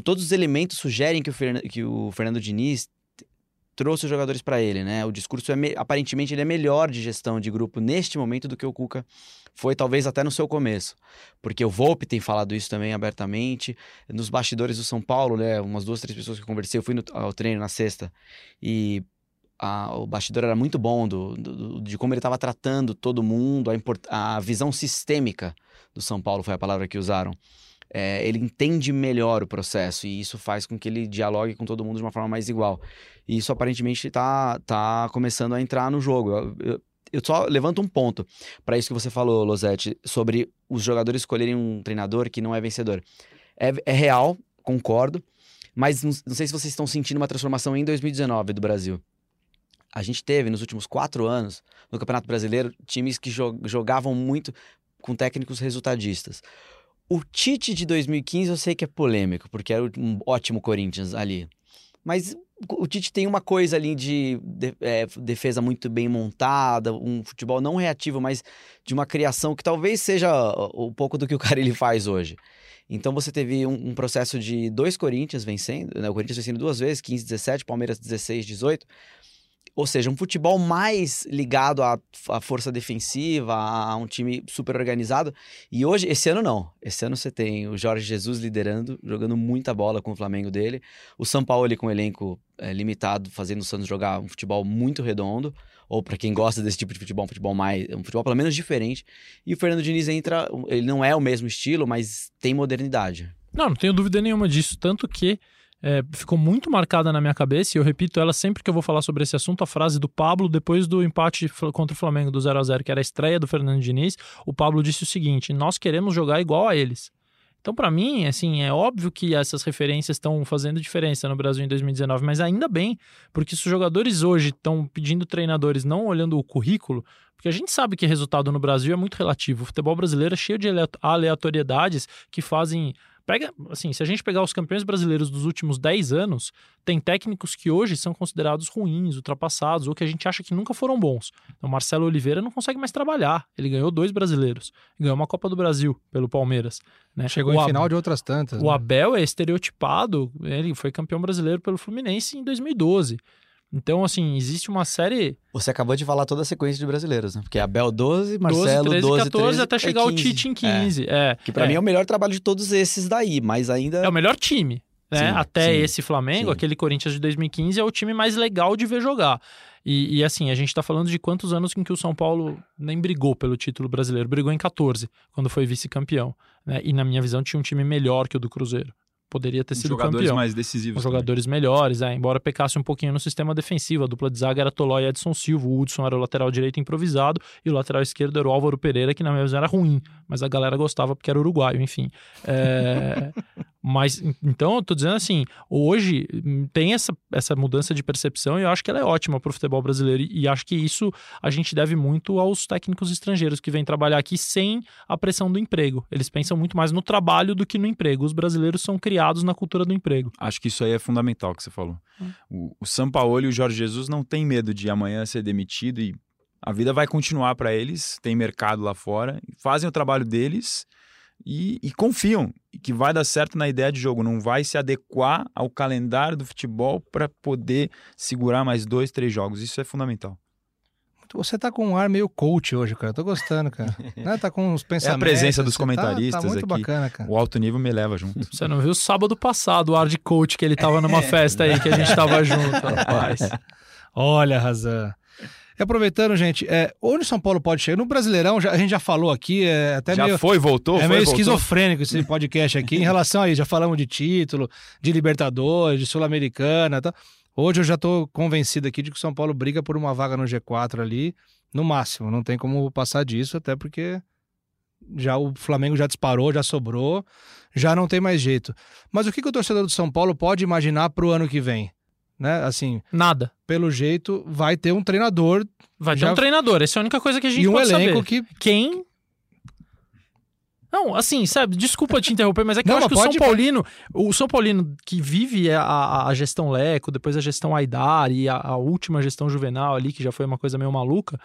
todos os elementos sugerem que o, Fernan- que o Fernando Diniz trouxe os jogadores para ele, né? O discurso é me- aparentemente ele é melhor de gestão de grupo neste momento do que o Cuca foi talvez até no seu começo, porque o Volpe tem falado isso também abertamente nos bastidores do São Paulo, né? Umas duas, três pessoas que eu conversei, eu fui no, ao treino na sexta e a- o bastidor era muito bom do, do- de como ele estava tratando todo mundo, a, import- a visão sistêmica do São Paulo foi a palavra que usaram. É, ele entende melhor o processo e isso faz com que ele dialogue com todo mundo de uma forma mais igual. E isso aparentemente está tá começando a entrar no jogo. Eu, eu- eu só levanto um ponto para isso que você falou, Losetti, sobre os jogadores escolherem um treinador que não é vencedor. É, é real, concordo, mas não, não sei se vocês estão sentindo uma transformação em 2019 do Brasil. A gente teve nos últimos quatro anos, no Campeonato Brasileiro, times que jo- jogavam muito com técnicos resultadistas. O Tite de 2015 eu sei que é polêmico, porque era um ótimo Corinthians ali. Mas o Tite tem uma coisa ali de, de- é, defesa muito bem montada, um futebol não reativo, mas de uma criação que talvez seja um pouco do que o cara ele faz hoje. Então você teve um, um processo de dois Corinthians vencendo, né? o Corinthians vencendo duas vezes, 15, 17, Palmeiras 16, 18. Ou seja, um futebol mais ligado à, à força defensiva, a, a um time super organizado. E hoje, esse ano não. Esse ano você tem o Jorge Jesus liderando, jogando muita bola com o Flamengo dele. O São Paulo com um elenco é, limitado, fazendo o Santos jogar um futebol muito redondo. Ou para quem gosta desse tipo de futebol, um futebol mais, um futebol pelo menos diferente. E o Fernando Diniz entra, ele não é o mesmo estilo, mas tem modernidade. Não, não tenho dúvida nenhuma disso. Tanto que é, ficou muito marcada na minha cabeça, e eu repito ela sempre que eu vou falar sobre esse assunto, a frase do Pablo depois do empate contra o Flamengo do 0 a 0 que era a estreia do Fernando Diniz. O Pablo disse o seguinte: nós queremos jogar igual a eles. Então, para mim, assim, é óbvio que essas referências estão fazendo diferença no Brasil em 2019, mas ainda bem, porque se os jogadores hoje estão pedindo treinadores não olhando o currículo, porque a gente sabe que resultado no Brasil é muito relativo. O futebol brasileiro é cheio de alea- aleatoriedades que fazem Pega, assim, se a gente pegar os campeões brasileiros dos últimos 10 anos, tem técnicos que hoje são considerados ruins, ultrapassados, ou que a gente acha que nunca foram bons. Então, Marcelo Oliveira não consegue mais trabalhar. Ele ganhou dois brasileiros. Ganhou uma Copa do Brasil pelo Palmeiras. Né? Chegou O em Ab- final de outras tantas. O né? Abel é estereotipado, ele foi campeão brasileiro pelo Fluminense em 2012. Então, assim, existe uma série Você acabou de falar toda a sequência de brasileiros, né? Porque Abel 12, 12, Marcelo 13, 12, 14, 13, até é chegar o 15. Tite em É. 15. É, Que pra é. mim é o melhor trabalho de todos esses daí, mas ainda. É o melhor time. Né? Sim, Até sim, esse Flamengo, sim. aquele Corinthians de 2015, é o time mais legal de ver jogar. E, e, assim, a gente tá falando de quantos anos em que o São Paulo nem brigou pelo título brasileiro. Brigou em 14, quando foi vice-campeão. Né? E na minha visão tinha um time melhor que o do Cruzeiro. Poderia ter sido jogadores campeão. mais decisivos. Jogadores melhores, é, embora pecasse um pouquinho no sistema defensivo. A dupla de zaga era Toló e Edson Silva. O Hudson era o lateral direito improvisado e o lateral esquerdo era o Álvaro Pereira, que na minha visão era ruim, mas a galera gostava porque era uruguaio, enfim. É, mas en- então eu tô dizendo assim, hoje hum, tem essa, essa mudança de percepção e eu acho que ela é ótima pro futebol brasileiro e, e acho que isso a gente deve muito aos técnicos estrangeiros que vêm trabalhar aqui sem a pressão do emprego. Eles pensam muito mais no trabalho do que no emprego. Os brasileiros são criados na cultura do emprego. Acho que isso aí é fundamental que você falou. Hum. O, o Sampaoli e o Jorge Jesus não tem medo de amanhã ser demitido e a vida vai continuar para eles, tem mercado lá fora, fazem o trabalho deles e, e confiam que vai dar certo na ideia de jogo, não vai se adequar ao calendário do futebol para poder segurar mais dois, três jogos. Isso é fundamental. Você tá com um ar meio coach hoje, cara. Eu tô gostando, cara. Né? Tá com uns É a pensamentos. presença dos você tá- comentaristas tá, muito aqui. bacana, cara. O alto nível me leva junto. Você não viu sábado passado o ar de coach que ele tava numa festa aí que a gente tava junto, rapaz. Olha, Razan. E aproveitando, gente, é, onde o São Paulo pode chegar? No Brasileirão, já- a gente já falou aqui, é até Já meio. foi, voltou? É foi, meio voltou? esquizofrênico esse podcast aqui em relação a isso. Já falamos de título, de Libertadores, de Sul-Americana. Tá? Hoje eu já tô convencido aqui de que o São Paulo briga por uma vaga no G4 ali, no máximo. Não tem como passar disso, até porque já o Flamengo já disparou, já sobrou, já não tem mais jeito. Mas o que, que o torcedor do São Paulo pode imaginar pro ano que vem? Né? Assim, Nada. pelo jeito, vai ter um treinador Vai ter Já- um treinador, essa é a única coisa que a gente e um pode elenco saber. que. Quem? Não, assim, sabe, desculpa te interromper, mas é que Não, eu acho que o São pode- Paulino, o São Paulino que vive a, a- gestão Leco, depois a gestão Aidar e a, a última gestão Juvenal ali, que já foi uma coisa meio maluca,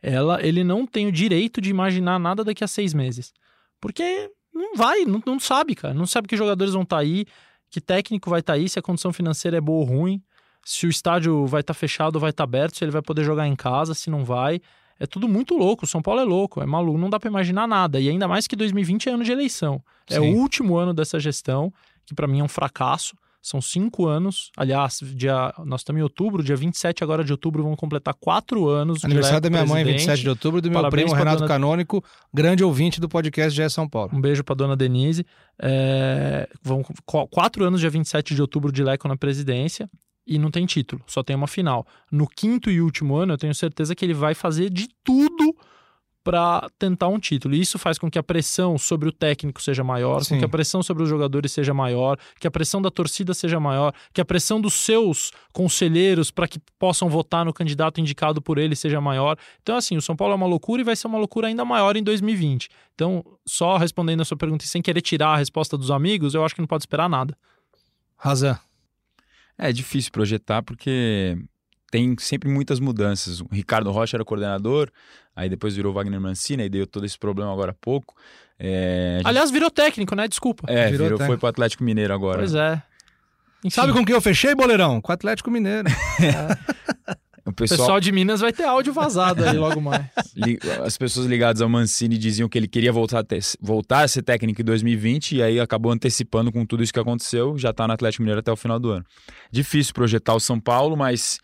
ela, ele não tem o direito de imaginar nada daqui a seis meses. Porque não vai, não, não sabe, cara. Não sabe que jogadores vão estar aí, que técnico vai estar aí, se a condição financeira é boa ou ruim, se o estádio vai estar fechado ou vai estar aberto, se ele vai poder jogar em casa, se não vai. É tudo muito louco. O São Paulo é louco, é maluco, não dá pra imaginar nada. E ainda mais que 2020 é ano de eleição. É o Sim. último ano dessa gestão, que pra mim é um fracasso. São cinco anos. Aliás, dia, nós estamos em outubro, dia 27 agora de outubro, vão completar quatro anos. Aniversário da minha mãe, presidente. 27 de outubro, do meu Parabéns primo Renato dona- Canônico, grande ouvinte do podcast GE São Paulo. Um beijo pra dona Denise. É, vão qu- quatro anos, dia 27 de outubro, de Leco na presidência. E não tem título, só tem uma final. No quinto e último ano, eu tenho certeza que ele vai fazer de tudo para tentar um título. E isso faz com que a pressão sobre o técnico seja maior, Sim. com que a pressão sobre os jogadores seja maior, que a pressão da torcida seja maior, que a pressão dos seus conselheiros para que possam votar no candidato indicado por ele seja maior. Então, assim, o São Paulo é uma loucura e vai ser uma loucura ainda maior em 2020. Então, só respondendo a sua pergunta e sem querer tirar a resposta dos amigos, eu acho que não pode esperar nada. Razan. É difícil projetar porque tem sempre muitas mudanças. O Ricardo Rocha era coordenador, aí depois virou Wagner Mancini, aí deu todo esse problema agora há pouco. É, gente- Aliás, virou técnico, né? Desculpa. é, virou virou, foi pro Atlético Mineiro agora. Pois é. Enfim, Sabe com quem eu fechei, Boleirão? Com o Atlético Mineiro. O o pessoal, pessoal de Minas vai ter áudio vazado aí logo mais. as pessoas ligadas ao Mancini diziam que ele queria voltar a, ter- voltar a ser técnico em 2020 e aí acabou antecipando com tudo isso que aconteceu, já tá no Atlético Mineiro até o final do ano. Difícil projetar o São Paulo, mas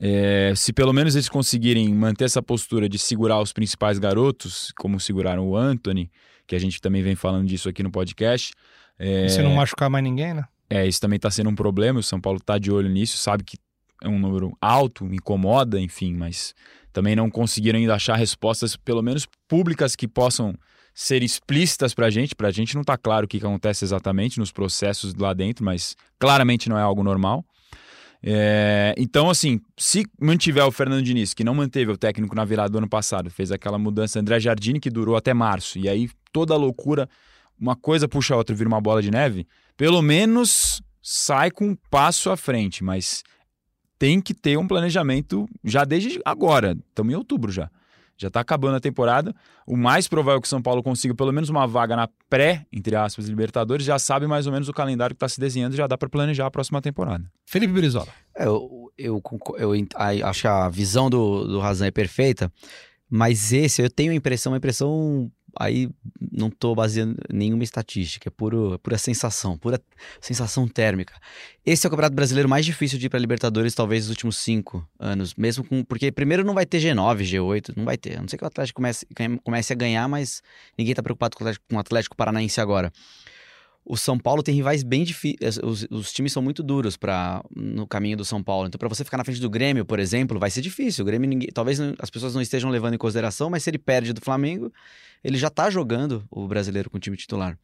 é, se pelo menos eles conseguirem manter essa postura de segurar os principais garotos, como seguraram o Anthony, que a gente também vem falando disso aqui no podcast. É, E se não machucar mais ninguém, né? é, isso também está sendo um problema. O São Paulo está de olho nisso, sabe que é um número alto, incomoda, enfim, mas também não conseguiram ainda achar respostas, pelo menos públicas, que possam ser explícitas para a gente. Para a gente não está claro o que, que acontece exatamente nos processos lá dentro, mas claramente não é algo normal. É, então, assim, se mantiver o Fernando Diniz, que não manteve o técnico na virada do ano passado, fez aquela mudança André Jardine que durou até março, e aí toda a loucura, uma coisa puxa a outra, vira uma bola de neve, pelo menos sai com um passo à frente, mas tem que ter um planejamento já desde agora. Estamos em outubro já. Já está acabando a temporada. O mais provável é que o São Paulo consiga pelo menos uma vaga na pré, entre aspas, Libertadores, já sabe mais ou menos o calendário que está se desenhando e já dá para planejar a próxima temporada. Felipe Brizola. É, Eu, eu, eu acho que a visão do, do Razan é perfeita, mas esse, eu tenho a impressão, uma impressão, aí não tô baseando nenhuma estatística, é puro, pura sensação, pura sensação térmica. Esse é o campeonato brasileiro mais difícil de ir para Libertadores, talvez, nos últimos cinco anos, mesmo com, porque primeiro não vai ter G9, G8, não vai ter, a não ser que o Atlético comece, comece a ganhar, mas ninguém tá preocupado com o Atlético, com o Atlético Paranaense agora. O São Paulo tem rivais bem difíceis. Os, os times são muito duros para no caminho do São Paulo. Então, para você ficar na frente do Grêmio, por exemplo, vai ser difícil. O Grêmio, ninguém, talvez não- as pessoas não estejam levando em consideração, mas se ele perde do Flamengo, ele já tá jogando o brasileiro com o time titular.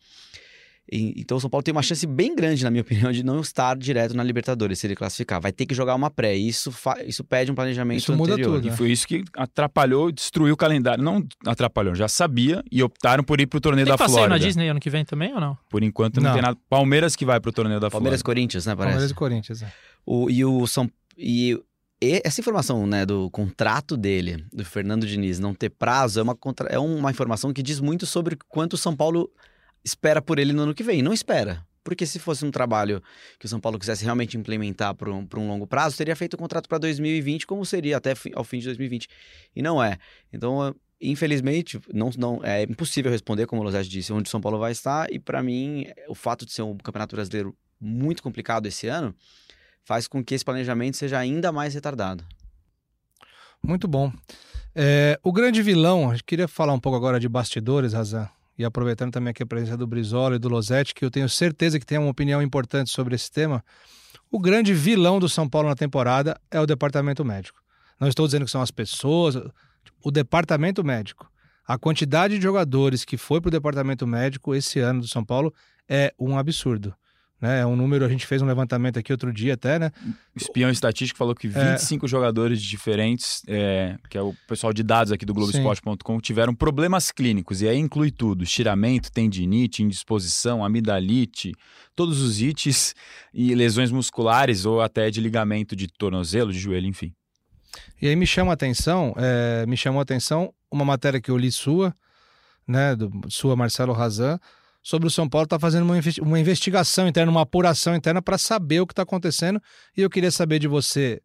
E- então, o São Paulo tem uma chance bem grande, na minha opinião, de não estar direto na Libertadores se ele classificar. Vai ter que jogar uma pré. E isso, fa- isso pede um planejamento Isso muda anterior. tudo, E né? foi isso que atrapalhou, destruiu o calendário. Não atrapalhou, já sabia e optaram por ir pro torneio Tem da passeio Flórida. na Disney ano que vem também ou não? Por enquanto não, Não. tem nada. Palmeiras que vai pro torneio da Palmeiras e Flórida. Corinthians, né? Parece. Palmeiras e Corinthians. é. O, e o São e, e essa informação, né, do contrato dele, do Fernando Diniz, não ter prazo, é uma, contra- é uma informação que diz muito sobre quanto o São Paulo espera por ele no ano que vem. Não espera. Porque se fosse um trabalho que o São Paulo quisesse realmente implementar para um, um longo prazo, teria feito o contrato para 2020, como seria até ao fim de 2020. E não é. Então, eh, infelizmente, não, não, é impossível responder, como o Lozete disse, onde o São Paulo vai estar. E para mim, o fato de ser um campeonato brasileiro muito complicado esse ano faz com que esse planejamento seja ainda mais retardado. Muito bom. É, o grande vilão, queria falar um pouco agora de bastidores, Razan, e aproveitando também aqui a presença do Brizola e do Losetti, que eu tenho certeza que tem uma opinião importante sobre esse tema. O grande vilão do São Paulo na temporada é o departamento médico. Não estou dizendo que são as pessoas, o departamento médico. A quantidade de jogadores que foi para o departamento médico esse ano do São Paulo é um absurdo. Né? É um número, a gente fez um levantamento aqui outro dia até, né? O espião estatístico falou que 25 jogadores diferentes, é, que é o pessoal de dados aqui do Globoesporte.com, tiveram problemas clínicos. E aí inclui tudo: estiramento, tendinite, indisposição, amidalite, todos os ites e lesões musculares ou até de ligamento de tornozelo, de joelho, enfim. E aí me chama a atenção, é, me chamou a atenção uma matéria que eu li sua, né, do, sua Marcelo Razan, sobre o São Paulo estar tá fazendo uma, investi uma investigação interna, uma apuração interna para saber o que está acontecendo. E eu queria saber de você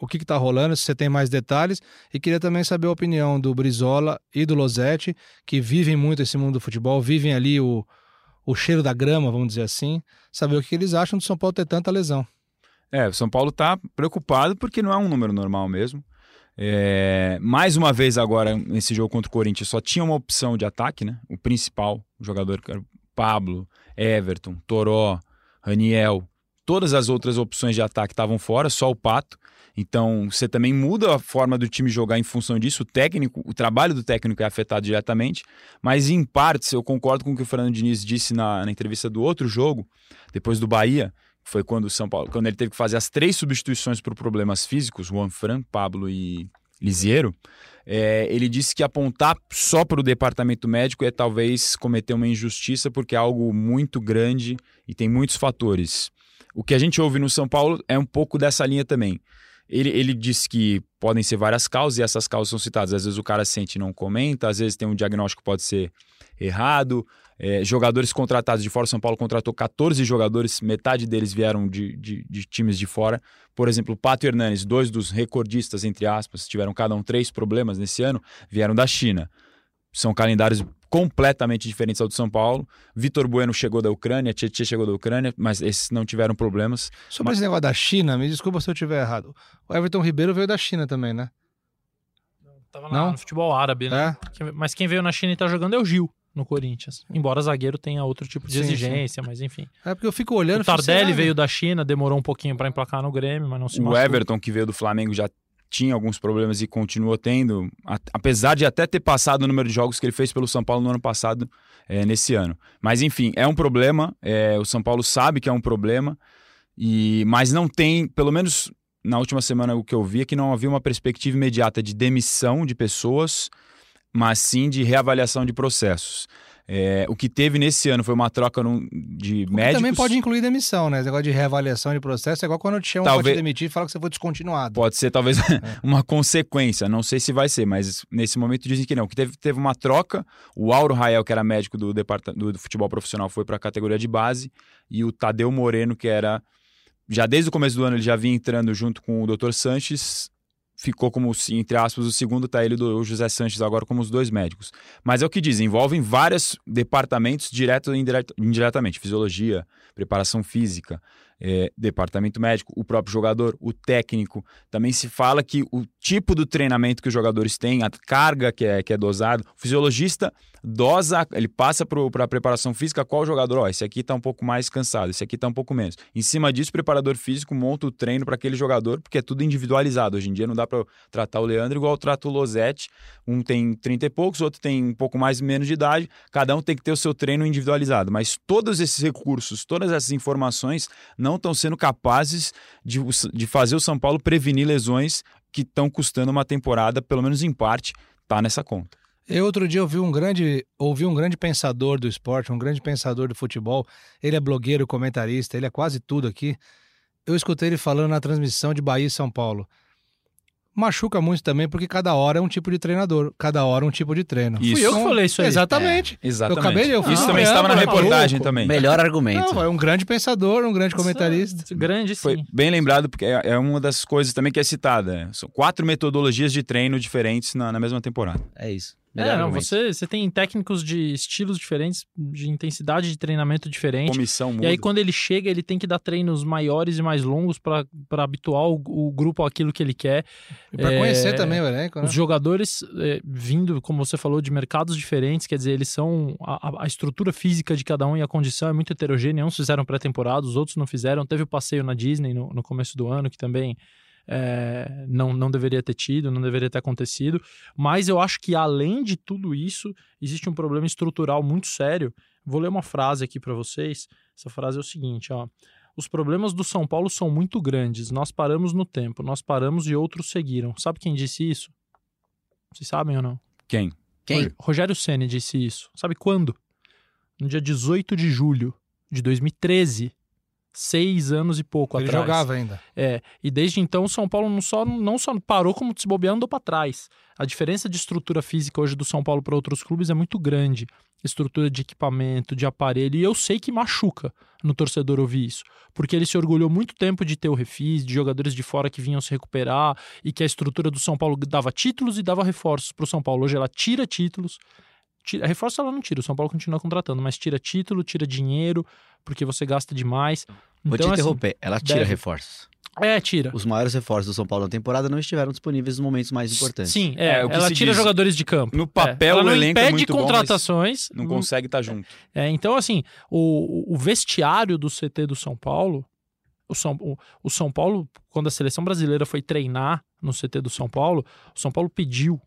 o que está rolando, se você tem mais detalhes, e queria também saber a opinião do Brizola e do Losetti, que vivem muito esse mundo do futebol, vivem ali o, o cheiro da grama, vamos dizer assim, saber o que eles acham do São Paulo ter tanta lesão. É, o São Paulo está preocupado porque não é um número normal mesmo. É, mais uma vez agora, nesse jogo contra o Corinthians, só tinha uma opção de ataque, né? O principal, jogador Pablo, Everton, Toró, Raniel. Todas as outras opções de ataque estavam fora, só o Pato. Então, você também muda a forma do time jogar em função disso. O técnico, o trabalho do técnico é afetado diretamente. Mas, em partes, eu concordo com o que o Fernando Diniz disse na, na entrevista do outro jogo, depois do Bahia, foi quando o São Paulo, quando ele teve que fazer as três substituições por problemas físicos, Juan Fran, Pablo e Lisiero, é, ele disse que apontar só para o departamento médico é talvez cometer uma injustiça, porque é algo muito grande e tem muitos fatores. O que a gente ouve no São Paulo é um pouco dessa linha também. Ele, ele disse que podem ser várias causas e essas causas são citadas. Às vezes o cara sente e não comenta, às vezes tem um diagnóstico que pode ser errado. É, jogadores contratados de fora, São Paulo contratou 14 jogadores, metade deles vieram de, de, de, times de fora. Por exemplo, Pato e Hernanes, dois dos recordistas, entre aspas, tiveram cada um três problemas nesse ano, vieram da China. São calendários completamente diferentes ao do São Paulo. Vitor Bueno chegou da Ucrânia, Tietchan chegou da Ucrânia, mas esses não tiveram problemas. Sobre mas... esse negócio da China, me desculpa se eu estiver errado. O Everton Ribeiro veio da China também, né? Tava não? no futebol árabe, né? É? Mas quem veio na China e tá jogando é o Gil no Corinthians. Embora zagueiro tenha outro tipo de sim, exigência, sim. mas enfim. É porque eu fico olhando. O Tardelli veio da China, demorou um pouquinho para emplacar no Grêmio, mas não se O machucou. Everton, que veio do Flamengo, já tinha alguns problemas e continuou tendo, apesar de até ter passado o número de jogos que ele fez pelo São Paulo no ano passado, é, nesse ano. Mas enfim, é um problema. É, o São Paulo sabe que é um problema, e mas não tem, pelo menos na última semana o que eu vi é que não havia uma perspectiva imediata de demissão de pessoas mas sim de reavaliação de processos. É, o que teve nesse ano foi uma troca num, de o médicos. Também pode incluir demissão, né? Esse negócio de reavaliação de processo é igual quando te chamam talvez, pra te demitir e falam que você foi descontinuado. Pode ser talvez é. uma consequência, não sei se vai ser, mas nesse momento dizem que não. Que teve, teve uma troca, o Auro Rael, que era médico do, do, do futebol profissional, foi para a categoria de base, e o Tadeu Moreno, que era. Já desde o começo do ano ele já vinha entrando junto com o Dr. Sanches, ficou como, entre aspas, o segundo tá ele do José Sanches agora como os dois médicos. Mas é o que diz, envolvem vários departamentos direto e indiretamente, fisiologia, preparação física, é, departamento médico, o próprio jogador, o técnico. Também se fala que o tipo do treinamento que os jogadores têm, a carga que é, que é dosado, o fisiologista dosa, ele passa para a preparação física qual jogador, ó, esse aqui está um pouco mais cansado, esse aqui está um pouco menos. Em cima disso, o preparador físico monta o treino para aquele jogador, porque é tudo individualizado. Hoje em dia não dá para tratar o Leandro igual trata o Losetti. Um tem 30 e poucos, outro tem um pouco mais menos de idade. Cada um tem que ter o seu treino individualizado. Mas todos esses recursos, todas essas informações não estão sendo capazes de, de fazer o São Paulo prevenir lesões que estão custando uma temporada, pelo menos em parte, tá nessa conta. Eu outro dia ouvi um grande, ouvi um grande pensador do esporte, um grande pensador do futebol. Ele é blogueiro, comentarista, ele é quase tudo aqui. Eu escutei ele falando na transmissão de Bahia e São Paulo. Machuca muito também, porque cada hora é um tipo de treinador, cada hora um tipo de treino. Isso. Fui eu que falei isso aí. Exatamente. Exatamente. Eu acabei de- eu Isso também estava na reportagem também. Melhor argumento. Não, é um grande pensador, um grande comentarista. Grande, sim. Foi bem lembrado, porque é, é uma das coisas também que é citada. São quatro metodologias de treino diferentes na, na mesma temporada. É isso. Melhor É, não, você, você tem técnicos de estilos diferentes, de intensidade de treinamento diferente. Comissão muda. E aí, quando ele chega, ele tem que dar treinos maiores e mais longos para habituar o, o grupo àquilo que ele quer. E pra É, conhecer também o elenco, né? Os jogadores é, vindo, como você falou, de mercados diferentes, quer dizer, eles são. A, a- a estrutura física de cada um e a condição é muito heterogênea. Uns fizeram pré-temporada, os outros não fizeram. Teve o passeio na Disney no, no começo do ano, que também é, não, não deveria ter tido, não deveria ter acontecido. Mas eu acho que, além de tudo isso, existe um problema estrutural muito sério. Vou ler uma frase aqui para vocês. Essa frase é o seguinte, ó. Os problemas do São Paulo são muito grandes. Nós paramos no tempo, nós paramos e outros seguiram. Sabe quem disse isso? Vocês sabem ou não? Quem? Quem? Ro- Rogério Ceni disse isso. Sabe quando? No dia 18 de julho de 2013. Seis anos e pouco Ele atrás. jogava ainda. É, e desde então o São Paulo não só, não só parou, como se bobear andou para trás. A diferença de estrutura física hoje do São Paulo para outros clubes é muito grande. Estrutura de equipamento, de aparelho, e eu sei que machuca no torcedor ouvir isso. Porque ele se orgulhou muito tempo de ter o refis, de jogadores de fora que vinham se recuperar, e que a estrutura do São Paulo dava títulos e dava reforços para o São Paulo. Hoje ela tira títulos. Tira, reforço ela não tira, o São Paulo continua contratando, mas tira título, tira dinheiro, porque você gasta demais. Vou Então, te assim, interromper. Ela tira deve- reforços. É, tira. Os maiores reforços do São Paulo na temporada não estiveram disponíveis nos momentos mais importantes. Sim, É, é, o que ela se tira diz. jogadores de campo. No É, papel, ela o não elenco é muito bom, mas contratações. Não consegue estar junto. É, então, assim, o, o vestiário do CT do São Paulo, o São, o, o São Paulo, quando a seleção brasileira foi treinar no CT do São Paulo, o São Paulo pediu.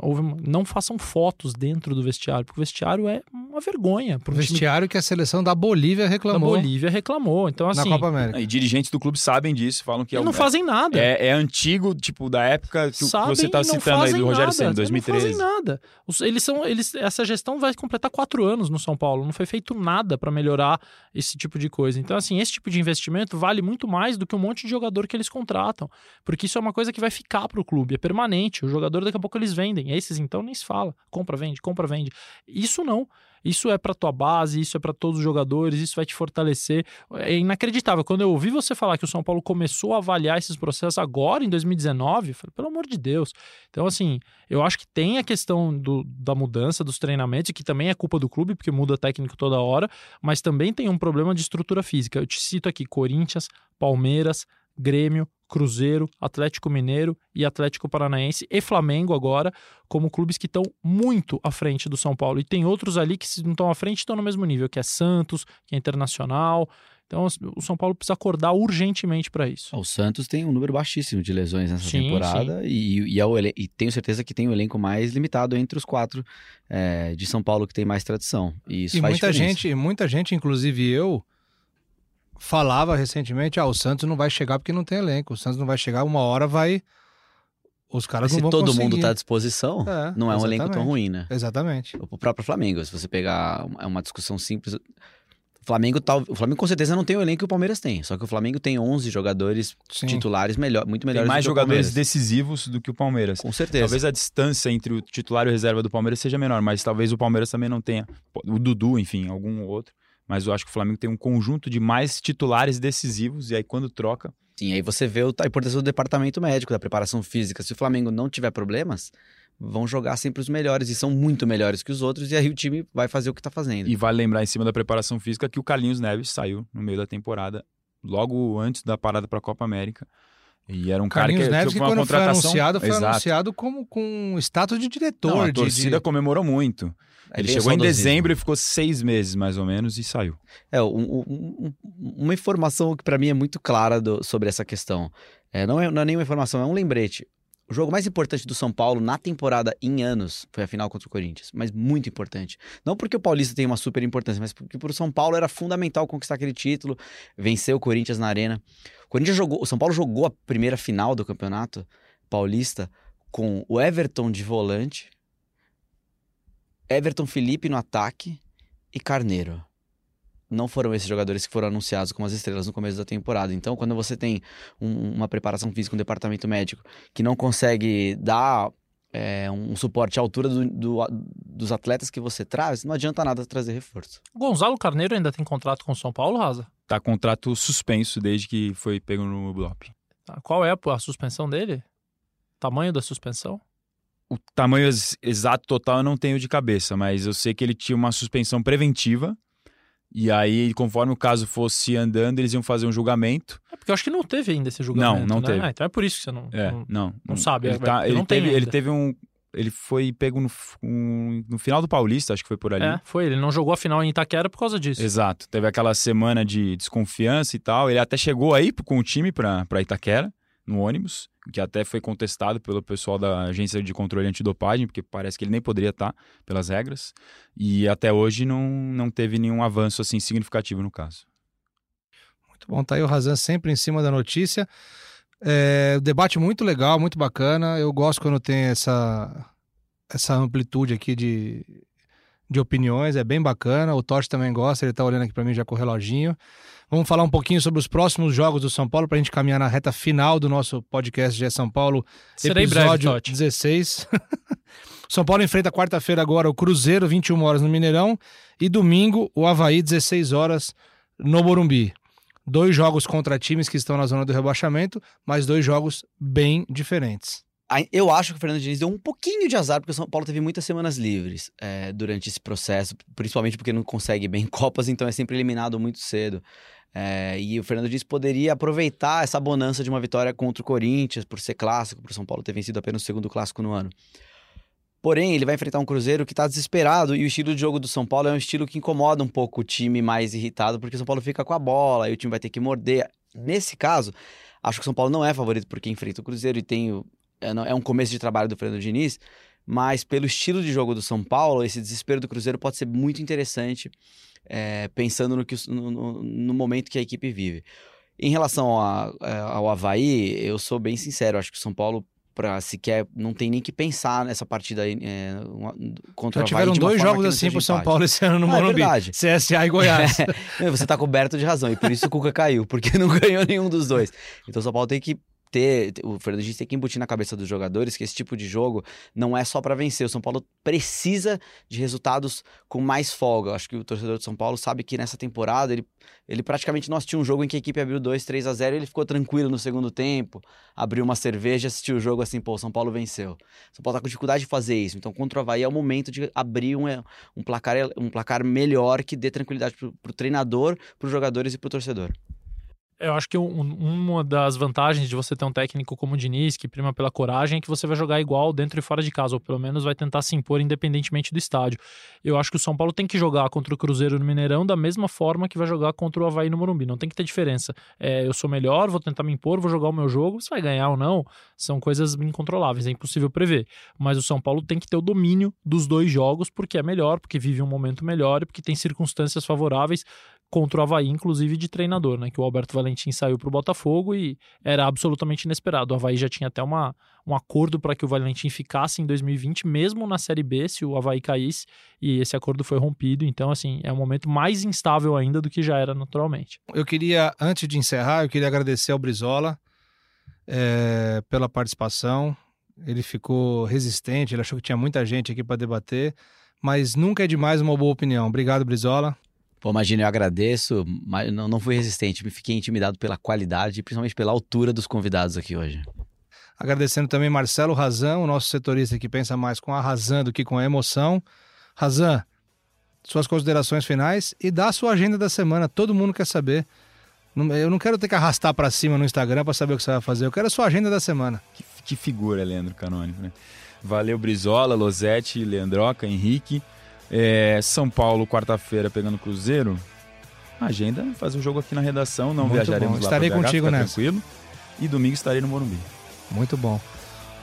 Houve, uma- não façam fotos dentro do vestiário, porque o vestiário é uma vergonha. O Pro time vestiário que a seleção da Bolívia da reclamou Bolívia reclamou. Então, na assim, Copa América. E dirigentes do clube sabem disso, falam que é, eles não um- fazem nada. é, é antigo, tipo, da época que sabem você tá e não citando aí do Rogério nada, Ceni, Não 2013. fazem nada. Os- eles são, eles, essa gestão vai completar quatro anos no São Paulo. Não foi feito nada para melhorar esse tipo de coisa. Então, assim, esse tipo de investimento vale muito mais do que um monte de jogador que eles contratam. Porque isso é uma coisa que vai ficar para o clube, é permanente. O jogador daqui a pouco eles vendem. Esses, então, nem se fala. Compra, vende, compra, vende. Isso não. Isso é para tua base, isso é para todos os jogadores, isso vai te fortalecer. É inacreditável. Quando eu ouvi você falar que o São Paulo começou a avaliar esses processos agora, em 2019, eu falei, pelo amor de Deus. Então, assim, eu acho que tem a questão do- da mudança dos treinamentos, que também é culpa do clube, porque muda técnico toda hora, mas também tem um problema de estrutura física. Eu te cito aqui: Corinthians, Palmeiras, Grêmio, Cruzeiro, Atlético Mineiro e Atlético Paranaense e Flamengo agora, como clubes que estão muito à frente do São Paulo. E tem outros ali que, se não estão à frente, estão no mesmo nível, que é Santos, que é Internacional. Então, o São Paulo precisa acordar urgentemente para isso. O Santos tem um número baixíssimo de lesões nessa Sim, temporada E, e, é o e tenho certeza que tem o elenco mais limitado entre os quatro é, de São Paulo que tem mais tradição. E isso E faz muita diferença. gente, muita gente, inclusive eu, falava recentemente, ah, o Santos não vai chegar porque não tem elenco. O Santos não vai chegar, uma hora vai... Os caras Mas se não vão todo conseguir. mundo está à disposição, É, não é um elenco tão exatamente. ruim, né? Exatamente. O próprio Flamengo, se você pegar uma- é uma discussão simples. O Flamengo, tal, o Flamengo com certeza não tem o elenco que o Palmeiras tem. Só que o Flamengo tem 11 jogadores Sim. titulares melhor, muito Tem melhores mais do que o jogadores Palmeiras. decisivos do que o Palmeiras. Com certeza. Talvez a distância entre o titular e o reserva do Palmeiras seja menor, mas talvez o Palmeiras também não tenha. O Dudu, enfim, algum outro. Mas eu acho que o Flamengo tem um conjunto de mais titulares decisivos, e aí quando troca. Sim, aí você vê o- a importância do departamento médico, da preparação física. Se o Flamengo não tiver problemas, vão jogar sempre os melhores e são muito melhores que os outros, e aí o time vai fazer o que tá fazendo. E vale lembrar em cima da preparação física que o Carlinhos Neves saiu no meio da temporada, logo antes da parada para a Copa América. E era um Carlinhos cara que Neves, que foi uma quando foi contratação. anunciado, foi Exato. anunciado como com status de diretor. Não, a de- torcida de... comemorou muito. É Ele chegou em dezembro e ficou seis meses, mais ou menos, e saiu. É, um- um- um- uma informação que pra mim é muito clara do- sobre essa questão. É, não, é, não é nenhuma informação, é um lembrete. O jogo mais importante do São Paulo na temporada em anos foi a final contra o Corinthians, mas muito importante. Não porque o Paulista tem uma super importância, mas porque pro São Paulo era fundamental conquistar aquele título, vencer o Corinthians na arena. O Corinthians jogou, o São Paulo jogou a primeira final do Campeonato Paulista com o Everton de volante, Everton Felipe no ataque e Carneiro. Não foram esses jogadores que foram anunciados como as estrelas no começo da temporada. Então, quando você tem um- uma preparação física, um departamento médico que não consegue dar é, um suporte à altura do- do- dos atletas que você traz, não adianta nada trazer reforço. Gonzalo Carneiro ainda tem contrato com o São Paulo, Raza? Tá contrato suspenso desde que foi pego no bloco. Tá, Qual é a, a suspensão dele? Tamanho da suspensão? O tamanho ex- exato total eu não tenho de cabeça, mas eu sei que ele tinha uma suspensão preventiva. E aí, conforme o caso fosse andando, eles iam fazer um julgamento. É porque eu acho que não teve ainda esse julgamento. não né? teve. Ah, então é por isso que você não. É, não- não. não sabe, Ele, é, tá- ele não teve, ele teve um. Ele foi pego no, um- no final do Paulista, acho que foi por ali. É, foi. Ele não jogou a final em Itaquera por causa disso. Exato. Teve aquela semana de desconfiança e tal. Ele até chegou aí com o time pra Itaquera, no ônibus, que até foi contestado pelo pessoal da Agência de Controle Antidopagem, porque parece que ele nem poderia estar pelas regras. E até hoje não, não teve nenhum avanço assim significativo no caso. Muito bom, tá aí o Razan sempre em cima da notícia. É, debate muito legal, muito bacana. Eu gosto quando tem essa, essa amplitude aqui de, de opiniões, é bem bacana. O Totti também gosta, ele tá olhando aqui para mim já com o reloginho. Vamos falar um pouquinho sobre os próximos jogos do São Paulo para a gente caminhar na reta final do nosso podcast de São Paulo, Serei breve, episódio Totti. 16. São Paulo enfrenta quarta-feira agora o Cruzeiro, 21 horas no Mineirão, e domingo o Havaí, 16 horas no Morumbi. Dois jogos contra times que estão na zona do rebaixamento, mas dois jogos bem diferentes. Eu acho que o Fernando Diniz deu um pouquinho de azar, porque o São Paulo teve muitas semanas livres é, durante esse processo, principalmente porque não consegue bem Copas, então é sempre eliminado muito cedo. É, e o Fernando Diniz poderia aproveitar essa bonança de uma vitória contra o Corinthians, por ser clássico, por São Paulo ter vencido apenas o segundo clássico no ano. Porém, ele vai enfrentar um Cruzeiro que está desesperado e o estilo de jogo do São Paulo é um estilo que incomoda um pouco o time mais irritado, porque o São Paulo fica com a bola e o time vai ter que morder. Nesse caso, acho que o São Paulo não é favorito porque enfrenta o Cruzeiro e tem o, é, é um começo de trabalho do Fernando Diniz, mas pelo estilo de jogo do São Paulo, esse desespero do Cruzeiro pode ser muito interessante, é, pensando no, que, no, no- momento que a equipe vive. Em relação a- é, ao Havaí, eu sou bem sincero, acho que o São Paulo, para sequer, não tem nem que pensar nessa partida aí, é, contra Já o Havaí. tiveram dois jogos assim pro São empate. Paulo esse ano no Ah, é Morumbi. verdade. CSA e Goiás. Não, Você tá coberto de razão, e por isso o Cuca caiu, porque não ganhou nenhum dos dois. Então o São Paulo tem que ter, o Fernando Diniz tem que embutir na cabeça dos jogadores que esse tipo de jogo não é só para vencer. O São Paulo precisa de resultados com mais folga. Eu acho que o torcedor de São Paulo sabe que nessa temporada ele, ele praticamente não assistiu um jogo em que a equipe abriu 2, 3 a 0 e ele ficou tranquilo no segundo tempo, abriu uma cerveja, assistiu o jogo assim, pô, o São Paulo venceu. O São Paulo tá com dificuldade de fazer isso. Então contra o Havaí é o momento de abrir um, um, placar, um placar melhor que dê tranquilidade pro, pro treinador, pros jogadores e pro torcedor. Eu acho que um- uma das vantagens de você ter um técnico como o Diniz, que prima pela coragem, é que você vai jogar igual dentro e fora de casa, ou pelo menos vai tentar se impor independentemente do estádio. Eu acho que o São Paulo tem que jogar contra o Cruzeiro no Mineirão da mesma forma que vai jogar contra o Havaí no Morumbi. Não tem que ter diferença. É, eu sou melhor, vou tentar me impor, vou jogar o meu jogo. Se vai ganhar ou não, são coisas incontroláveis, é impossível prever. Mas o São Paulo tem que ter o domínio dos dois jogos, porque é melhor, porque vive um momento melhor e porque tem circunstâncias favoráveis contra o Havaí, inclusive de treinador, né? Que o Alberto Valentim saiu para o Botafogo e era absolutamente inesperado. O Havaí já tinha até uma, um acordo para que o Valentim ficasse em 2020, mesmo na Série B, se o Havaí caísse, e esse acordo foi rompido. Então, assim, é um momento mais instável ainda do que já era naturalmente. Eu queria, antes de encerrar, eu queria agradecer ao Brizola é, pela participação. Ele ficou resistente, ele achou que tinha muita gente aqui para debater, mas nunca é demais uma boa opinião. Obrigado, Brizola. Pô, imagina, eu agradeço, mas não, não fui resistente, me fiquei intimidado pela qualidade e principalmente pela altura dos convidados aqui hoje. Agradecendo também Marcelo Razan, o nosso setorista que pensa mais com a razão do que com a emoção. Razan, suas considerações finais e dá a sua agenda da semana. Todo mundo quer saber. Eu não quero ter que arrastar para cima no Instagram para saber o que você vai fazer. Eu quero a sua agenda da semana. Que, que figura, Leandro Canônico, né? Valeu, Brizola, Losetti, Leandroca, Henrique. É, São Paulo, quarta-feira, pegando Cruzeiro. Agenda, fazer o jogo aqui na redação, não Muito viajaremos bom. lá Estarei pra BH, contigo nessa. tranquilo. E domingo estarei no Morumbi. Muito bom.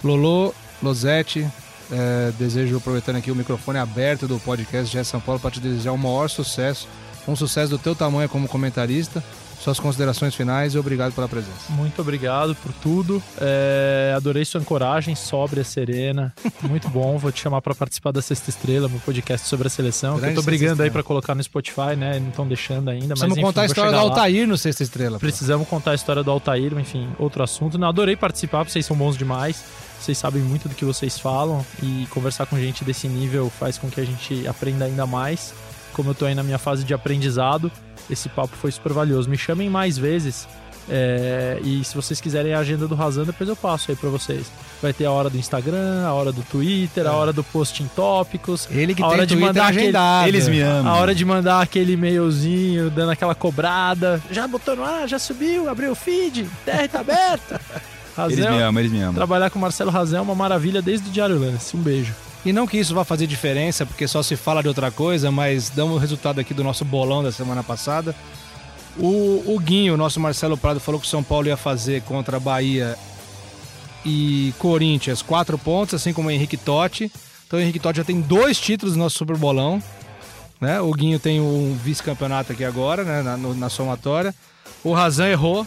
Lolo, Losetti, é, desejo, aproveitando aqui o microfone aberto do podcast GE São Paulo, para te desejar o maior sucesso um sucesso do teu tamanho como comentarista. Suas considerações finais e obrigado pela presença. Muito obrigado por tudo. É, adorei sua ancoragem, sóbria, serena. Muito bom. Vou te chamar para participar da Sexta Estrela, meu podcast sobre a seleção. Grande eu tô brigando aí para colocar no Spotify, né? Não estão deixando ainda. Precisamos mas, enfim, contar a história do chegar lá. Altair no Sexta Estrela. pô. Precisamos contar a história do Altair, enfim, outro assunto. Não, adorei participar, vocês são bons demais. Vocês sabem muito do que vocês falam e conversar com gente desse nível faz com que a gente aprenda ainda mais. Como eu tô aí na minha fase de aprendizado, esse papo foi super valioso. Me chamem mais vezes. é, e se vocês quiserem a agenda do Razan, depois eu passo aí pra vocês. Vai ter a hora do Instagram, a hora do Twitter, a hora do post em tópicos. Ele que a tem hora de mandar aquele-. Eles me amam. a hora de mandar aquele e-mailzinho, dando aquela cobrada. Já botou no ar, já subiu, abriu o feed, terra tá aberta. Eles me amam, eles me amam. trabalhar com o Marcelo Razel é uma maravilha desde o Diário Lance. Um beijo. E não que isso vá fazer diferença, porque só se fala de outra coisa, mas damos o resultado aqui do nosso bolão da semana passada. O, o Guinho, o nosso Marcelo Prado, falou que o São Paulo ia fazer contra Bahia e Corinthians quatro pontos, assim como o Henrique Totti. Então o Henrique Totti já tem dois títulos no nosso Super Bolão. Né? O Guinho tem um vice-campeonato aqui agora, né? na, no- na somatória. O Razan errou,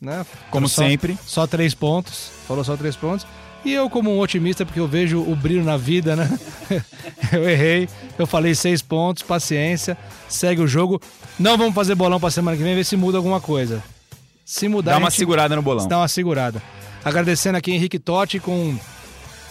né? Como Só- sempre. Só três pontos. Falou só três pontos. E eu, como um otimista, porque eu vejo o brilho na vida, né? eu errei. Eu falei seis pontos, paciência. Segue o jogo. Não vamos fazer bolão pra semana que vem, ver se muda alguma coisa. Se mudar, Dá uma gente segurada no bolão. dá uma segurada. Agradecendo aqui Henrique Totti com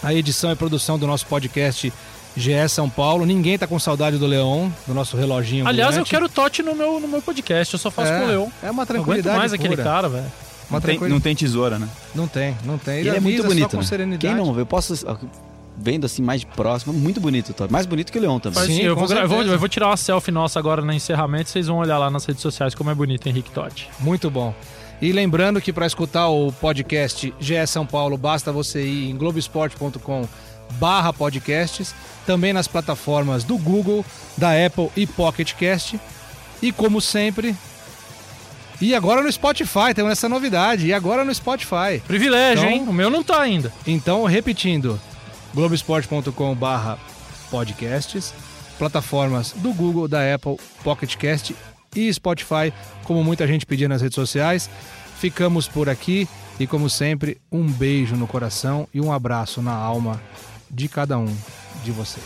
a edição e produção do nosso podcast GE São Paulo. Ninguém tá com saudade do Leon, do nosso reloginho. Aliás, eu ambulante. quero o Totti no meu, no meu podcast. Eu só faço É, com o Leão. É uma Não aguento tranquilidade mais aquele pura. cara, velho. Uma Não tem, não tem tesoura, né? Não tem, não tem. Ele é muito bonito, com né? serenidade. Quem não vê, eu posso. ó, Vendo assim mais de próximo, muito bonito Totti. Mais bonito que o Leão também. Sim, assim, eu, vou, eu vou- eu vou tirar uma selfie nossa agora no encerramento. Vocês vão olhar lá nas redes sociais como é bonito Henrique Totti. Muito bom. E lembrando que para escutar o podcast GE São Paulo, basta você ir em globesport.com barra podcasts, também nas plataformas do Google, da Apple e Pocket Cast. E como sempre, e agora no Spotify, temos essa novidade, e agora no Spotify. Privilégio, Então- hein? O meu não tá ainda. Então, repetindo, globesport.com barra podcasts, plataformas do Google, da Apple, Pocket Cast e Spotify, como muita gente pedia nas redes sociais. Ficamos por aqui e, como sempre, um beijo no coração e um abraço na alma de cada um de vocês.